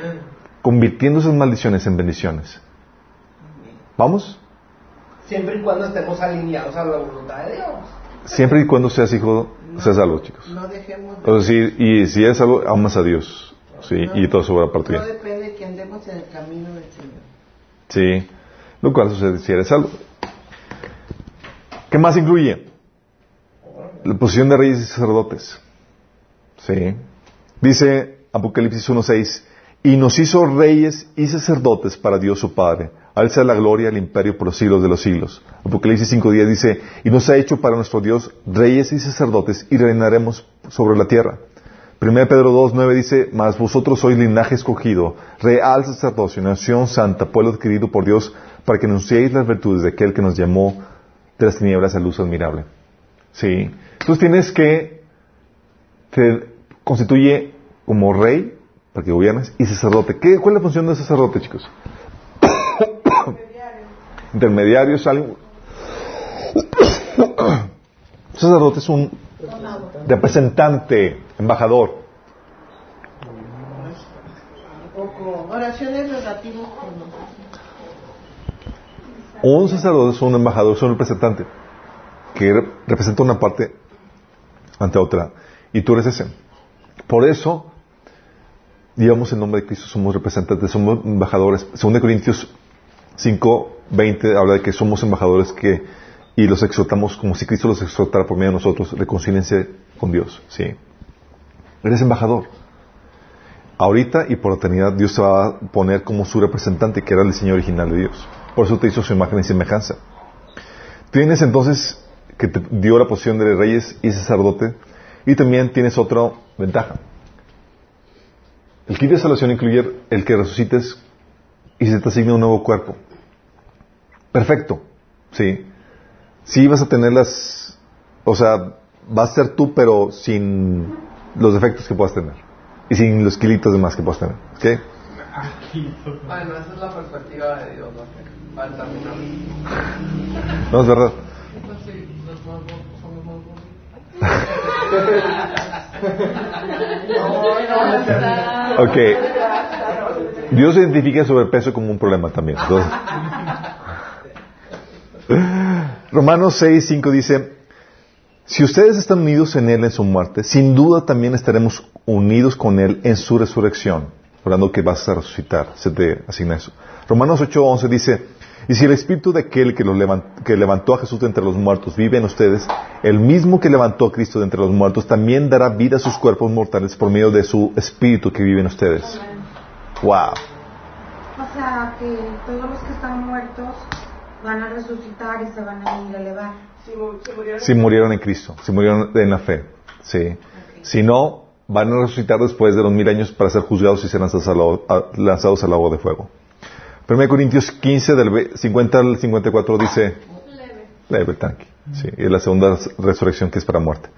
Convirtiendo esas maldiciones en bendiciones. ¿Vamos? Siempre y cuando estemos alineados a la voluntad de Dios. Siempre y cuando seas hijo, seas salvo, chicos. No dejemos de... O sea, sí, y si eres salvo, amas a Dios. Sí, y todo va para tu No depende de que andemos en el camino del Señor. Sí. Lo cual sucede si eres salvo. ¿Qué más incluye? La posición de reyes y sacerdotes. Sí. Dice Apocalipsis 1.6, y nos hizo reyes y sacerdotes para Dios su Padre. Al sea la gloria, el imperio por los siglos de los siglos. Apocalipsis 5.10 dice, y nos ha hecho para nuestro Dios reyes y sacerdotes y reinaremos sobre la tierra. 1 Pedro 2, 9 dice, mas vosotros sois linaje escogido, real sacerdocio, nación santa, pueblo adquirido por Dios, para que anunciéis las virtudes de aquel que nos llamó de las tinieblas a luz admirable. Sí. Entonces tienes que, te constituye como rey, para que gobiernes, y sacerdote. ¿Qué, ¿Cuál es la función de sacerdote, chicos? Intermediario es algo... sacerdote es un representante, embajador. Oraciones relativas. Un sacerdote es un embajador, es un representante que re- representa una parte ante otra. Y tú eres ese. Por eso, llevamos el nombre de Cristo, somos representantes, somos embajadores. Según de Corintios 5, 20 habla de que somos embajadores que, y los exhortamos como si Cristo los exhortara por medio de nosotros, reconcílense con Dios. ¿sí? Eres embajador. Ahorita y por eternidad Dios te va a poner como su representante, que era el diseño original de Dios. Por eso te hizo su imagen y semejanza. Tienes entonces que te dio la posición de reyes y sacerdote y también tienes otra ventaja. El kit de salvación incluye el que resucites y se te asigna un nuevo cuerpo. Perfecto. Sí. Sí vas a tener las... O sea, vas a ser tú pero sin los defectos que puedas tener. Y sin los kilitos de más que puedas tener. ¿Ok? Bueno, esa es la perspectiva de Dios. No, es verdad. Ok. Dios identifica el sobrepeso como un problema también. Entonces- Romanos 6, 5 dice, si ustedes están unidos en Él en su muerte, sin duda también estaremos unidos con Él en su resurrección. Hablando que vas a resucitar, se te asigna eso. Romanos 8, 11 dice, y si el espíritu de aquel que, levantó a Jesús de entre los muertos vive en ustedes, el mismo que levantó a Cristo de entre los muertos también dará vida a sus cuerpos mortales por medio de su espíritu que vive en ustedes. Wow. O sea, que todos los que están muertos van a resucitar y se van a ir a elevar. Si, mu- si murieron Si murieron en Cristo, si murieron en la fe. Sí. Si no, van a resucitar después de los mil años para ser juzgados y ser lanzados al lago, a- lanzados al lago de fuego. 1 Corintios 15, del ve- 50 al 54 dice... Leve, tranqui. Sí, y es la segunda resurrección que es para muerte.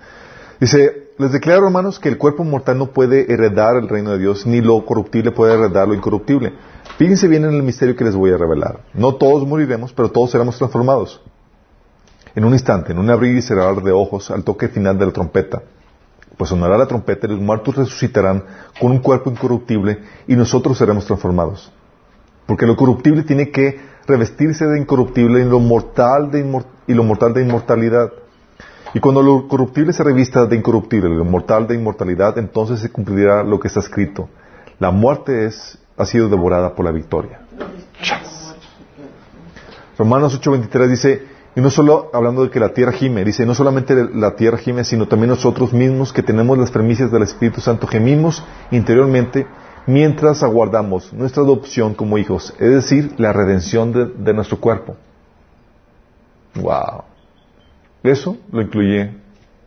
Dice, les declaro hermanos que el cuerpo mortal no puede heredar el reino de Dios, ni lo corruptible puede heredar lo incorruptible. Fíjense bien en el misterio que les voy a revelar. No todos moriremos, pero todos seremos transformados. En un instante, en un abrir y cerrar de ojos, al toque final de la trompeta. Pues sonará la trompeta y los muertos resucitarán con un cuerpo incorruptible y nosotros seremos transformados. Porque lo corruptible tiene que revestirse de incorruptible y lo mortal de, inmor- y lo mortal de inmortalidad. Y cuando lo corruptible se revista de incorruptible lo mortal de inmortalidad, entonces se cumplirá lo que está escrito. La muerte es, ha sido devorada por la victoria. Chas. Romanos 8:23 dice, y no solo hablando de que la tierra gime, dice, no solamente la tierra gime, sino también nosotros mismos que tenemos las premisas del Espíritu Santo gemimos interiormente mientras aguardamos nuestra adopción como hijos, es decir, la redención de, de nuestro cuerpo. Wow. Eso lo incluye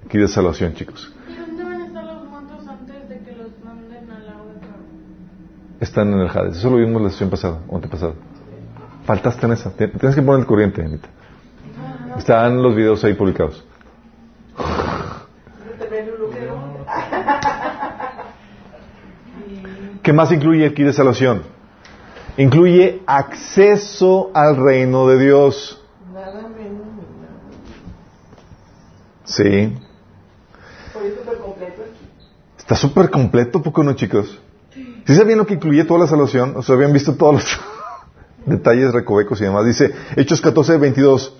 aquí de salvación, chicos. ¿Y dónde van a estar los muertos antes de que los manden al lago de fuego? Están en el Hades. Eso lo vimos la sesión pasada, o antepasada. Faltaste en esa. Tien- Tienes que poner el corriente, Anita. Están los videos ahí publicados. ¿Qué más incluye aquí de salvación? Incluye acceso al reino de Dios. Sí. Está súper completo, ¿poco no, chicos? ¿Sí sabían lo que incluye toda la salvación? O sea, habían visto todos los detalles recovecos y demás. Dice Hechos 14, 22,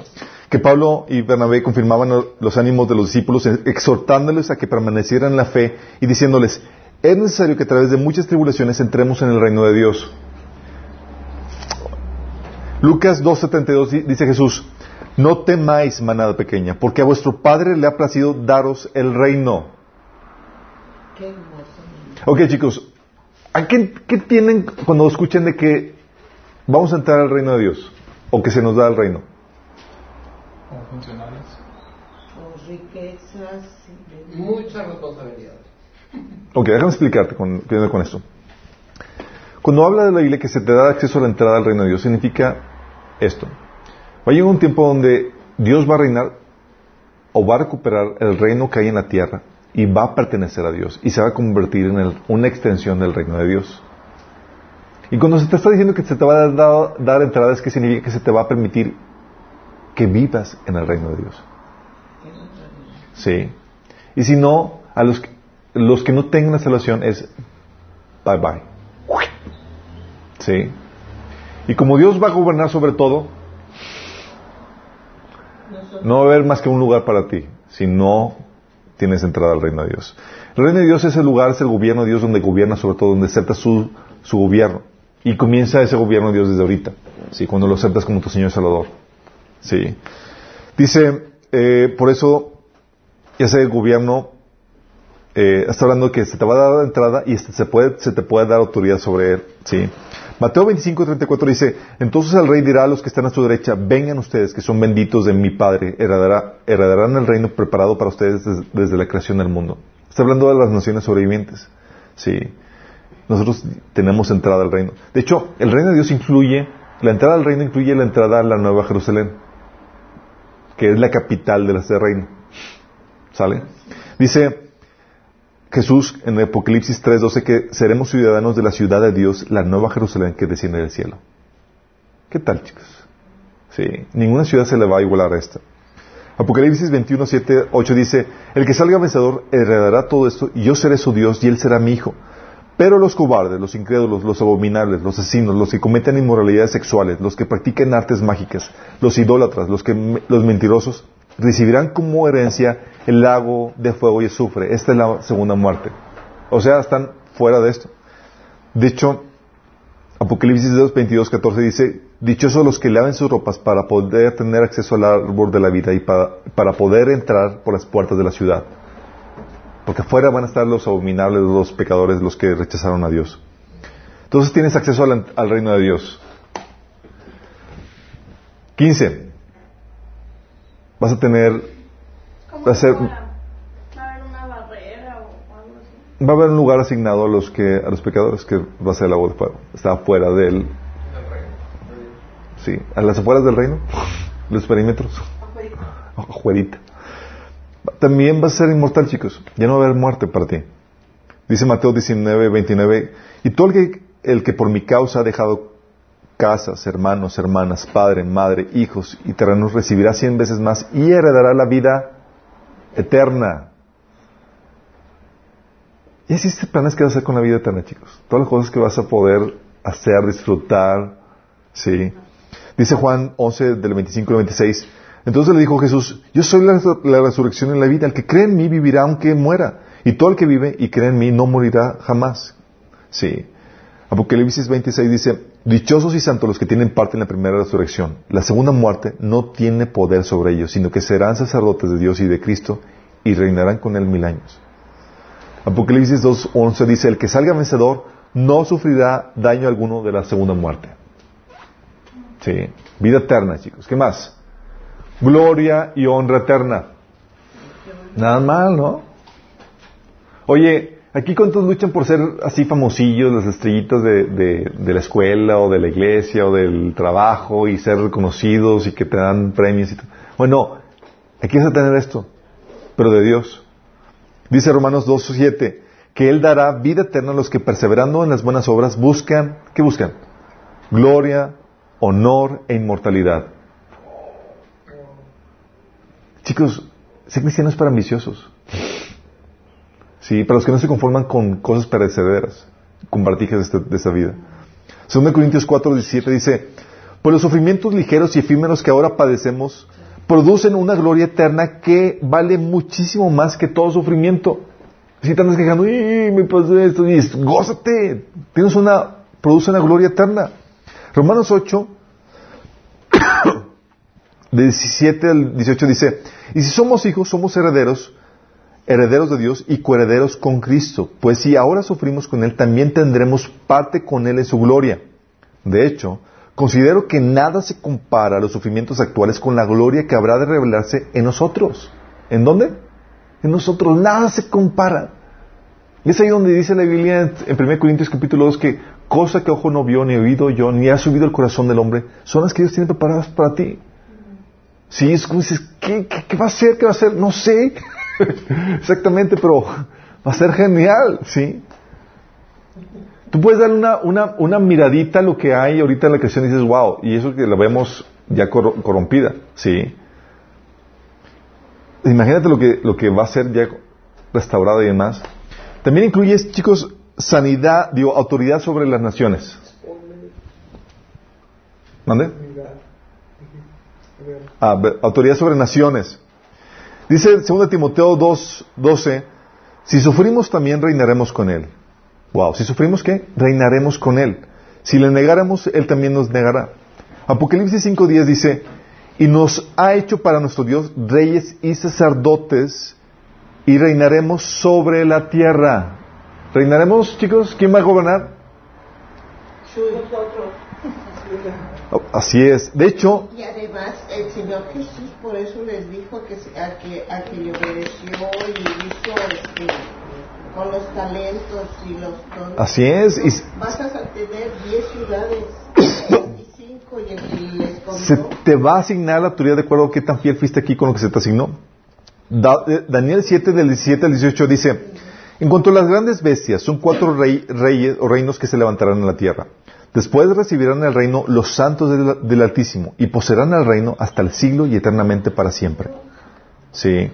que Pablo y Bernabé confirmaban los ánimos de los discípulos, exhortándoles a que permanecieran en la fe y diciéndoles, es necesario que a través de muchas tribulaciones entremos en el reino de Dios. Lucas 2.72 di- dice Jesús, no temáis, manada pequeña, porque a vuestro Padre le ha placido daros el reino. Qué. Ok, chicos, ¿a qué, qué tienen cuando escuchen de que vamos a entrar al reino de Dios? O que se nos da el reino. Como funcionarios. Con riquezas Muchas responsabilidades. Ok, déjame explicarte con, con esto. Cuando habla de la Biblia que se te da acceso a la entrada al reino de Dios, significa esto. Va a llegar un tiempo donde Dios va a reinar o va a recuperar el reino que hay en la tierra y va a pertenecer a Dios y se va a convertir en una extensión del reino de Dios. Y cuando se te está diciendo que se te va a dar, dar entrada, es que significa que se te va a permitir que vivas en el reino de Dios. Sí. Y si no, a los, los que no tengan la salvación es bye bye. Sí. Y como Dios va a gobernar sobre todo, no va a haber más que un lugar para ti si no tienes entrada al reino de Dios. El reino de Dios es el lugar, es el gobierno de Dios donde gobierna sobre todo, donde acepta su, su gobierno. Y comienza ese gobierno de Dios desde ahorita, ¿sí? cuando lo aceptas como tu Señor Salvador. ¿sí? Dice, eh, por eso, ese gobierno eh, está hablando que se te va a dar entrada y se, puede, te puede dar autoridad sobre él. ¿sí? Mateo 25, 34 dice, entonces el rey dirá a los que están a su derecha, vengan ustedes que son benditos de mi Padre, heredarán el reino preparado para ustedes desde, la creación del mundo. Está hablando de las naciones sobrevivientes. Sí. Nosotros tenemos entrada al reino. De hecho, el reino de Dios incluye, la entrada al reino incluye la entrada a la Nueva Jerusalén, que es la capital de este reino. ¿Sale? Dice, Jesús en Apocalipsis 3:12 que seremos ciudadanos de la ciudad de Dios, la nueva Jerusalén que desciende del cielo. ¿Qué tal, chicos? Sí, ninguna ciudad se le va a igualar a esta. Apocalipsis 21, 7, 8 dice, el que salga vencedor heredará todo esto y yo seré su Dios y él será mi hijo. Pero los cobardes, los incrédulos, los abominables, los asesinos, los que cometen inmoralidades sexuales, los que practiquen artes mágicas, los idólatras, los, que, los mentirosos, recibirán como herencia el lago de fuego y azufre. Esta es la segunda muerte. O sea, están fuera de esto. De hecho, Apocalipsis 2, 22, 14 dice, dichosos los que laven sus ropas para poder tener acceso al árbol de la vida y para, para poder entrar por las puertas de la ciudad. Porque afuera van a estar los abominables, los pecadores, los que rechazaron a Dios. Entonces tienes acceso al, al reino de Dios. 15 vas a tener... Va a, ser, va a haber una barrera o algo así. Va a haber un lugar asignado a los que a los pecadores que va a ser de fuego. Está afuera del... Sí, a las afueras del reino, los perímetros. Afuerita. También vas a ser inmortal, chicos. Ya no va a haber muerte para ti. Dice Mateo 19, 29. Y todo el que, el que por mi causa ha dejado casas, hermanos, hermanas, padre, madre, hijos y terrenos, recibirá cien veces más y heredará la vida eterna. Y así este planes que vas a hacer con la vida eterna, chicos. Todas las cosas que vas a poder hacer, disfrutar, ¿sí? Dice Juan 11, del 25 al 26. Entonces le dijo Jesús, yo soy la, la resurrección y la vida. El que cree en mí vivirá aunque muera. Y todo el que vive y cree en mí no morirá jamás. Sí. Apocalipsis 26 dice, dichosos y santos los que tienen parte en la primera resurrección. La segunda muerte no tiene poder sobre ellos, sino que serán sacerdotes de Dios y de Cristo y reinarán con él mil años. Apocalipsis 2.11 dice, el que salga vencedor no sufrirá daño alguno de la segunda muerte. Sí, vida eterna, chicos. ¿Qué más? Gloria y honra eterna. Nada mal, ¿no? Oye, Aquí cuántos luchan por ser así famosillos, las estrellitas de, de, la escuela o de la iglesia o del trabajo y ser reconocidos y que te dan premios y todo. Bueno, aquí vas a tener esto, pero de Dios. Dice Romanos 2.7 que Él dará vida eterna a los que perseverando en las buenas obras buscan, ¿qué buscan? Gloria, honor e inmortalidad. Chicos, ser cristiano es para ambiciosos. Sí, para los que no se conforman con cosas perecederas, con bartijas de, esta, vida. 2 Corintios 4, 17 dice, pues los sufrimientos ligeros y efímeros que ahora padecemos producen una gloria eterna que vale muchísimo más que todo sufrimiento. Si te andas quejando, ¡y me pasó esto! Y gózate, tienes una, produce una gloria eterna. Romanos 8, de 17 al 18 dice, y si somos hijos, somos herederos, herederos de Dios y coherederos con Cristo, pues si ahora sufrimos con Él, también tendremos parte con Él en su gloria. De hecho, considero que nada se compara a los sufrimientos actuales con la gloria que habrá de revelarse en nosotros. ¿En dónde? En nosotros. Nada se compara. Y es ahí donde dice la Biblia en, en 1 Corintios capítulo 2 que cosa que ojo no vio, ni oído yo, ni ha subido el corazón del hombre, son las que Dios tiene preparadas para ti. Sí, es como dices, ¿qué, qué, qué va a ser? ¿Qué va a ser? No sé. Exactamente, pero va a ser genial, ¿sí? Tú puedes dar una, una, una miradita a lo que hay ahorita en la creación y dices, wow, y eso que la vemos ya cor- corrompida, ¿sí? Imagínate lo que, lo que va a ser ya restaurada y demás. También incluye, chicos, sanidad, digo, autoridad sobre las naciones. ¿Mande? Ah, autoridad sobre naciones. Dice 2 Timoteo 2, 12, si sufrimos también reinaremos con él. Wow, si sufrimos qué? Reinaremos con él. Si le negáramos, él también nos negará. Apocalipsis 5.10 dice, y nos ha hecho para nuestro Dios reyes y sacerdotes y reinaremos sobre la tierra. ¿Reinaremos, chicos? ¿Quién va a gobernar? Así es. De hecho, Y además el Señor Jesús por eso les dijo que se- a que, a que le obedeció y hizo este, con los talentos y los dones. así es. Y Vas a tener 10 ciudades, 25 y les se te va a asignar la autoridad de acuerdo a qué tan fiel fuiste aquí con lo que se te asignó. Da- eh, Daniel 7 del 17 al 18 dice, en cuanto a las grandes bestias, son cuatro rey- reyes o reinos que se levantarán en la tierra. Después recibirán el reino los santos del, Altísimo y poseerán el reino hasta el siglo y eternamente para siempre. Sí.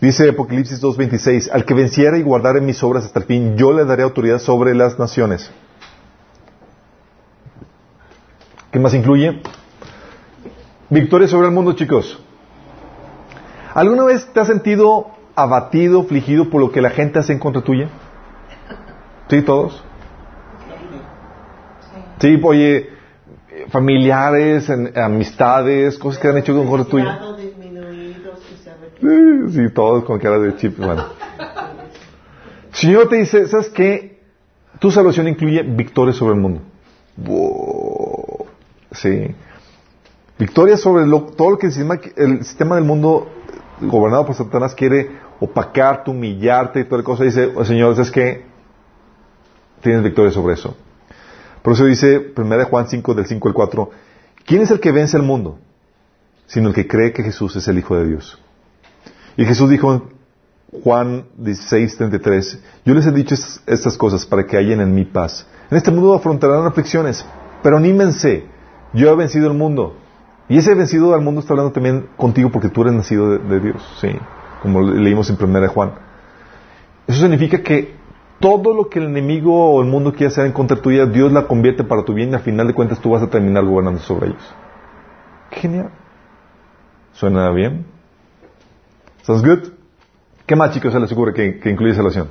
Dice Apocalipsis 2.26, al que venciera y guardare mis obras hasta el fin, yo le daré autoridad sobre las naciones. ¿Qué más incluye? Victoria sobre el mundo, chicos. ¿Alguna vez te has sentido abatido, afligido por lo que la gente hace en contra tuya? ¿Sí, todos? Sí, oye, familiares, en- amistades, cosas que han hecho en contra tuya. Cristianos disminuidos y se arrepienten. Sí, sí, todos con cara de chip, bueno. Señor te dice, ¿sabes qué? Tu salvación incluye victoria sobre el mundo. Wow. Sí. Victoria sobre lo- todo lo que el sistema, el sistema del mundo gobernado por Satanás quiere opacarte, humillarte y toda la cosa. Dice, Señor, ¿sabes qué? Tienes victoria sobre eso. Por eso dice 1 Juan 5 del 5 al 4, ¿quién es el que vence al mundo? Sino el que cree que Jesús es el Hijo de Dios. Y Jesús dijo en Juan 16, 33, yo les he dicho es- estas cosas para que hallen en mi paz. En este mundo afrontarán aflicciones, pero anímense, yo he vencido el mundo. Y ese vencido al mundo está hablando también contigo porque tú eres nacido de, de Dios, sí, como le- leímos en 1 Juan. Eso significa que todo lo que el enemigo o el mundo quiere hacer en contra tuya, Dios la convierte para tu bien y al final de cuentas tú vas a terminar gobernando sobre ellos. Genial. ¿Suena bien? ¿Sounds good? ¿Qué más, chicos, se les ocurre que, que incluye salvación?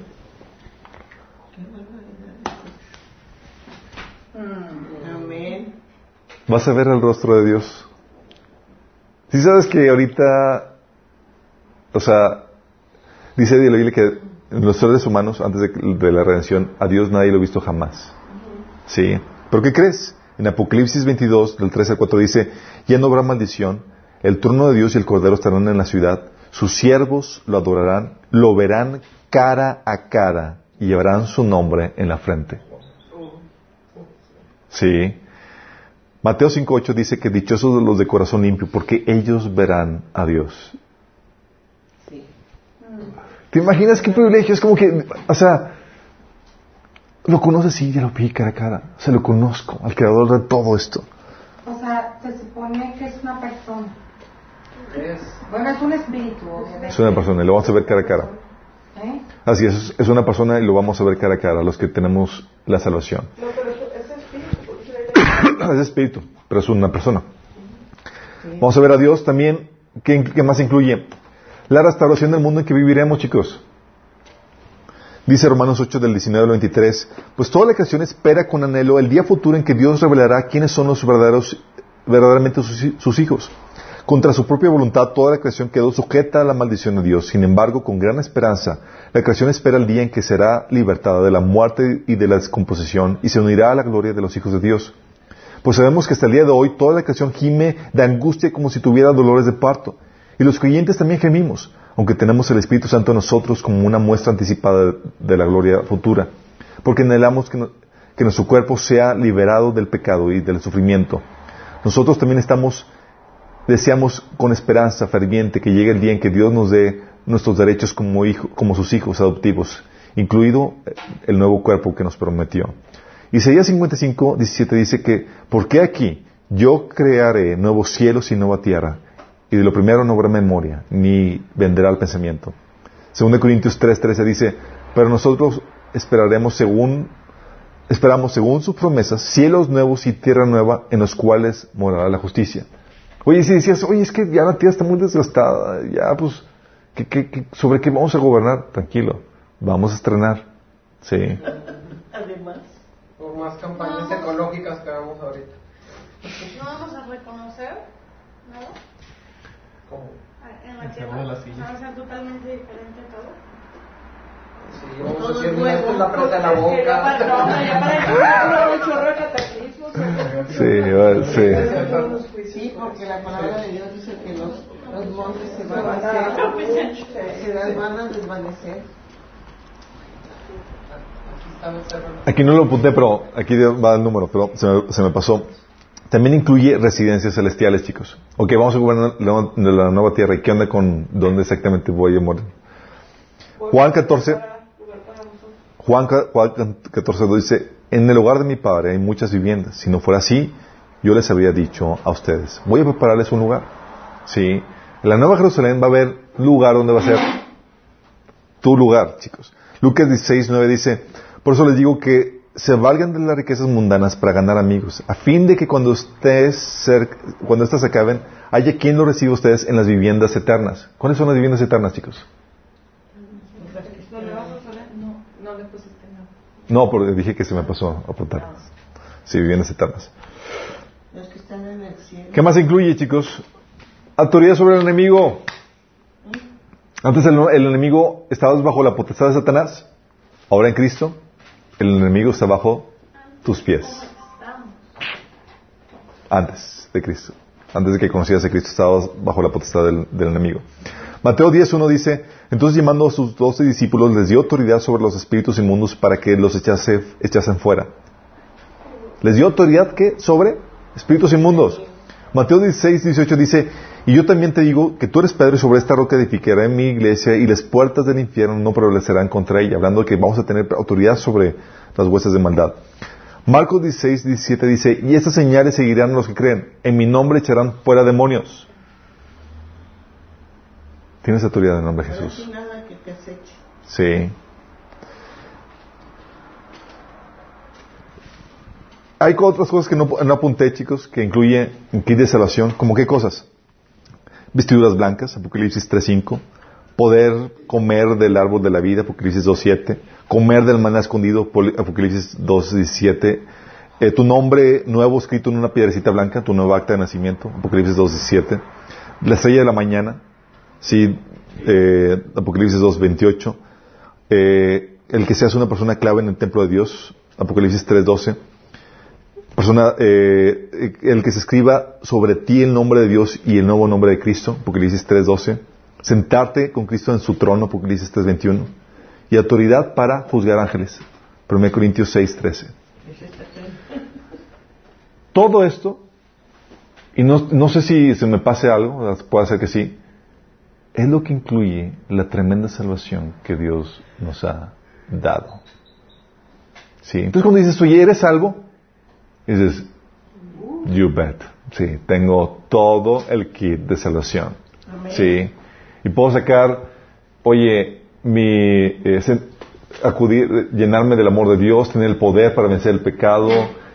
Amén. Vas a ver el rostro de Dios. Si sabes que ahorita, o sea, dice Biblia que en los seres humanos, antes de, de la redención, a Dios nadie lo ha visto jamás. ¿Sí? ¿Pero qué crees? En Apocalipsis 22, del 3 al 4 dice, ya no habrá maldición, el trono de Dios y el Cordero estarán en la ciudad, sus siervos lo adorarán, lo verán cara a cara y llevarán su nombre en la frente. Sí. Mateo 5.8 dice que dichosos los de corazón limpio, porque ellos verán a Dios. ¿Te imaginas qué privilegio? Es como que, o sea, lo conoces y ya lo vi cara a cara. O sea, lo conozco, al creador de todo esto. O sea, se supone que es una persona. Es Bueno, es un espíritu, obviamente. Es una persona y lo vamos a ver cara a cara. ¿Eh? Así es, es una persona y lo vamos a ver cara a cara, los que tenemos la salvación. No, pero ese espíritu, es espíritu, pero es una persona. Vamos a ver a Dios también. ¿Qué, qué más incluye? La restauración del mundo en que viviremos, chicos. Dice Romanos 8 del 19 al 23, pues toda la creación espera con anhelo el día futuro en que Dios revelará quiénes son los verdaderos, verdaderamente sus, hijos. Contra su propia voluntad, toda la creación quedó sujeta a la maldición de Dios. Sin embargo, con gran esperanza, la creación espera el día en que será libertada de la muerte y de la descomposición y se unirá a la gloria de los hijos de Dios. Pues sabemos que hasta el día de hoy toda la creación gime de angustia como si tuviera dolores de parto. Y los creyentes también gemimos, aunque tenemos el Espíritu Santo en nosotros como una muestra anticipada de, la gloria futura, porque anhelamos que, nuestro cuerpo sea liberado del pecado y del sufrimiento. Nosotros también estamos, deseamos con esperanza ferviente que llegue el día en que Dios nos dé nuestros derechos como, hijo, como sus hijos adoptivos, incluido el nuevo cuerpo que nos prometió. Isaías 55, 17 dice que, ¿por qué aquí yo crearé nuevos cielos y nueva tierra? Y de lo primero no habrá memoria, ni vendrá el pensamiento. Según de Corintios 3, 13 dice, pero nosotros esperaremos según, esperamos según sus promesas, cielos nuevos y tierra nueva en los cuales morará la justicia. Oye, si decías, oye, es que ya la tierra está muy desgastada, ya pues, ¿qué, qué- qué- sobre qué vamos a gobernar? Tranquilo, vamos a estrenar. Sí. Además, Por más campañas ecológicas que hagamos ahorita. No vamos a reconocer nada. Como, En la tierra. la silla. Va a ser totalmente diferente todo. sí, vamos a decir, es la nuevo. presa de la boca. Sí, sí. sí, porque la palabra de Dios dice que los, los montes se van a hacer, se van a desvanecer. Aquí no lo apunté, pero aquí va el número, pero se me, se me pasó. También incluye residencias celestiales, chicos. Ok, vamos a gobernar la, la nueva tierra. ¿Y qué onda con dónde exactamente voy a morir? Juan 14, Juan, Juan 14 lo dice, en el hogar de mi padre hay muchas viviendas. Si no fuera así, yo les habría dicho a ustedes, voy a prepararles un lugar. Sí. En la Nueva Jerusalén va a haber lugar donde va a ser tu lugar, chicos. Lucas 16, 9 dice, por eso les digo que se valgan de las riquezas mundanas para ganar amigos, a fin de que cuando ustedes cuando estas se acaben, haya quien lo reciba a ustedes en las viviendas eternas. ¿Cuáles son las viviendas eternas, chicos? No, porque dije que se me pasó a apuntar. Sí, viviendas eternas. ¿Qué más incluye, chicos? Autoridad sobre el enemigo. Antes el, el enemigo estaba bajo la potestad de Satanás. Ahora en Cristo, el enemigo está bajo tus pies. Antes de Cristo. Antes de que conocieras a Cristo, estabas bajo la potestad del, enemigo. Mateo 10.1 dice, entonces llamando a sus doce discípulos, les dio autoridad sobre los espíritus inmundos para que los echase, echasen fuera. ¿Les dio autoridad qué? Sobre espíritus inmundos. Mateo 16, 18 dice, y yo también te digo que tú eres Pedro y sobre esta roca edificaré mi iglesia y las puertas del infierno no prevalecerán contra ella, hablando de que vamos a tener autoridad sobre las huestes de maldad. Marcos 16, 17 dice, y estas señales seguirán los que creen, en mi nombre echarán fuera demonios. Tienes autoridad en el nombre de Jesús. sí nada que te aceche. Sí. Hay otras cosas que no, no apunté, chicos, que incluye un kit de salvación. ¿Como qué cosas? Vestiduras blancas, Apocalipsis 3.5. Poder comer del árbol de la vida, Apocalipsis 2.7. Comer del maná escondido, Apocalipsis 2.17. Eh, tu nombre nuevo escrito en una piedrecita blanca, tu nueva acta de nacimiento, Apocalipsis 2.17. La estrella de la mañana, Sí, eh, Apocalipsis 2.28. Eh, el que seas una persona clave en el templo de Dios, Apocalipsis 3.12. Persona, eh, el que se escriba sobre ti el nombre de Dios y el nuevo nombre de Cristo, Apocalipsis 3.12. Sentarte con Cristo en su trono, Apocalipsis 3.21. Y autoridad para juzgar ángeles, 1 Corintios 6.13. Todo esto, y no, no sé si se me pase algo, puede ser que sí, es lo que incluye la tremenda salvación que Dios nos ha dado. Sí, entonces cuando dices, oye, ¿eres salvo? Dices, you bet. Sí, tengo todo el kit de salvación. Sí, y puedo sacar, oye, mi, eh, sen- acudir, llenarme del amor de Dios, tener el poder para vencer el pecado,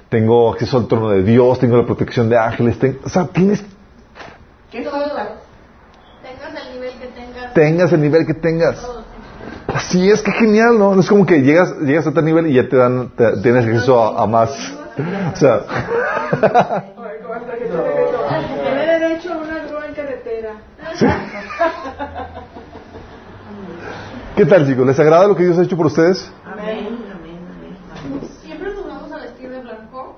tengo acceso al trono de Dios, tengo la protección de ángeles, ten- o sea, tienes, ¿Qué falta? Tengas el nivel que tengas. tengas el nivel que tengas. todo, sí. Así es, que genial, ¿no? No es como que llegas, llegas a tal nivel y ya te dan, te- tienes acceso a, a más. O sea, Tiene derecho a una grúa en carretera. ¿qué tal chicos? ¿Les agrada lo que Dios ha hecho por ustedes? Amén, amén, amén. Siempre nos vamos a vestir de blanco.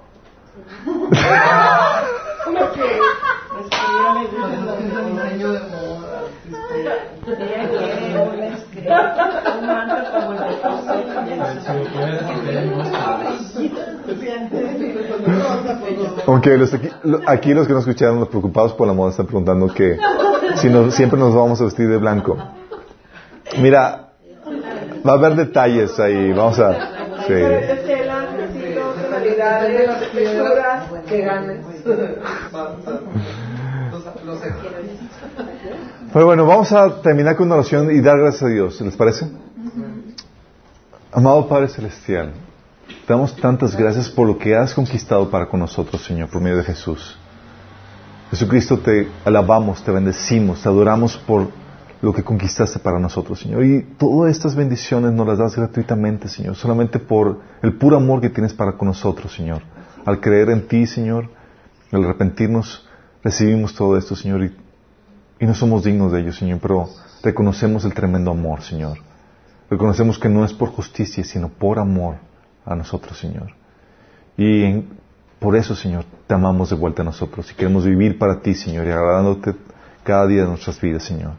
Aunque aquí, lo- aquí los que nos escucharon, los preocupados por la moda, están preguntando que si nos- siempre nos vamos a vestir de blanco. Mira, va a haber detalles ahí, vamos a... sí. Pero bueno, vamos a terminar con una oración y dar gracias a Dios, ¿les parece? Amado Padre Celestial, damos tantas gracias por lo que has conquistado para con nosotros, Señor, por medio de Jesús. Jesucristo, te alabamos, te bendecimos, te adoramos por lo que conquistaste para nosotros, Señor. Y todas estas bendiciones nos las das gratuitamente, Señor, solamente por el puro amor que tienes para con nosotros, Señor. Al creer en ti, Señor, al arrepentirnos, recibimos todo esto, Señor, y no somos dignos de ello, Señor, pero reconocemos el tremendo amor, Señor. Reconocemos que no es por justicia, sino por amor a nosotros, Señor. Y por eso, Señor, te amamos de vuelta a nosotros y queremos vivir para ti, Señor, y agradándote cada día de nuestras vidas, Señor.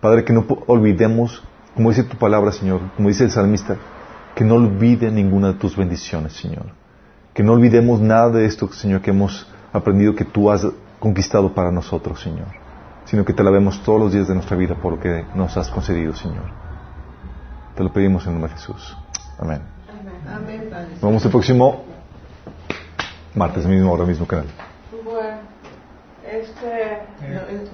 Padre, que no olvidemos, como dice tu palabra, Señor, como dice el salmista, que no olvide ninguna de tus bendiciones, Señor. Que no olvidemos nada de esto, Señor, que hemos aprendido que tú has conquistado para nosotros, Señor. Sino que te la vemos todos los días de nuestra vida por lo que nos has concedido, Señor. Te lo pedimos en nombre de Jesús. Amén. Amén, Padre. Nos vemos el próximo martes, mismo hora, mismo canal. Bueno, este. No, es-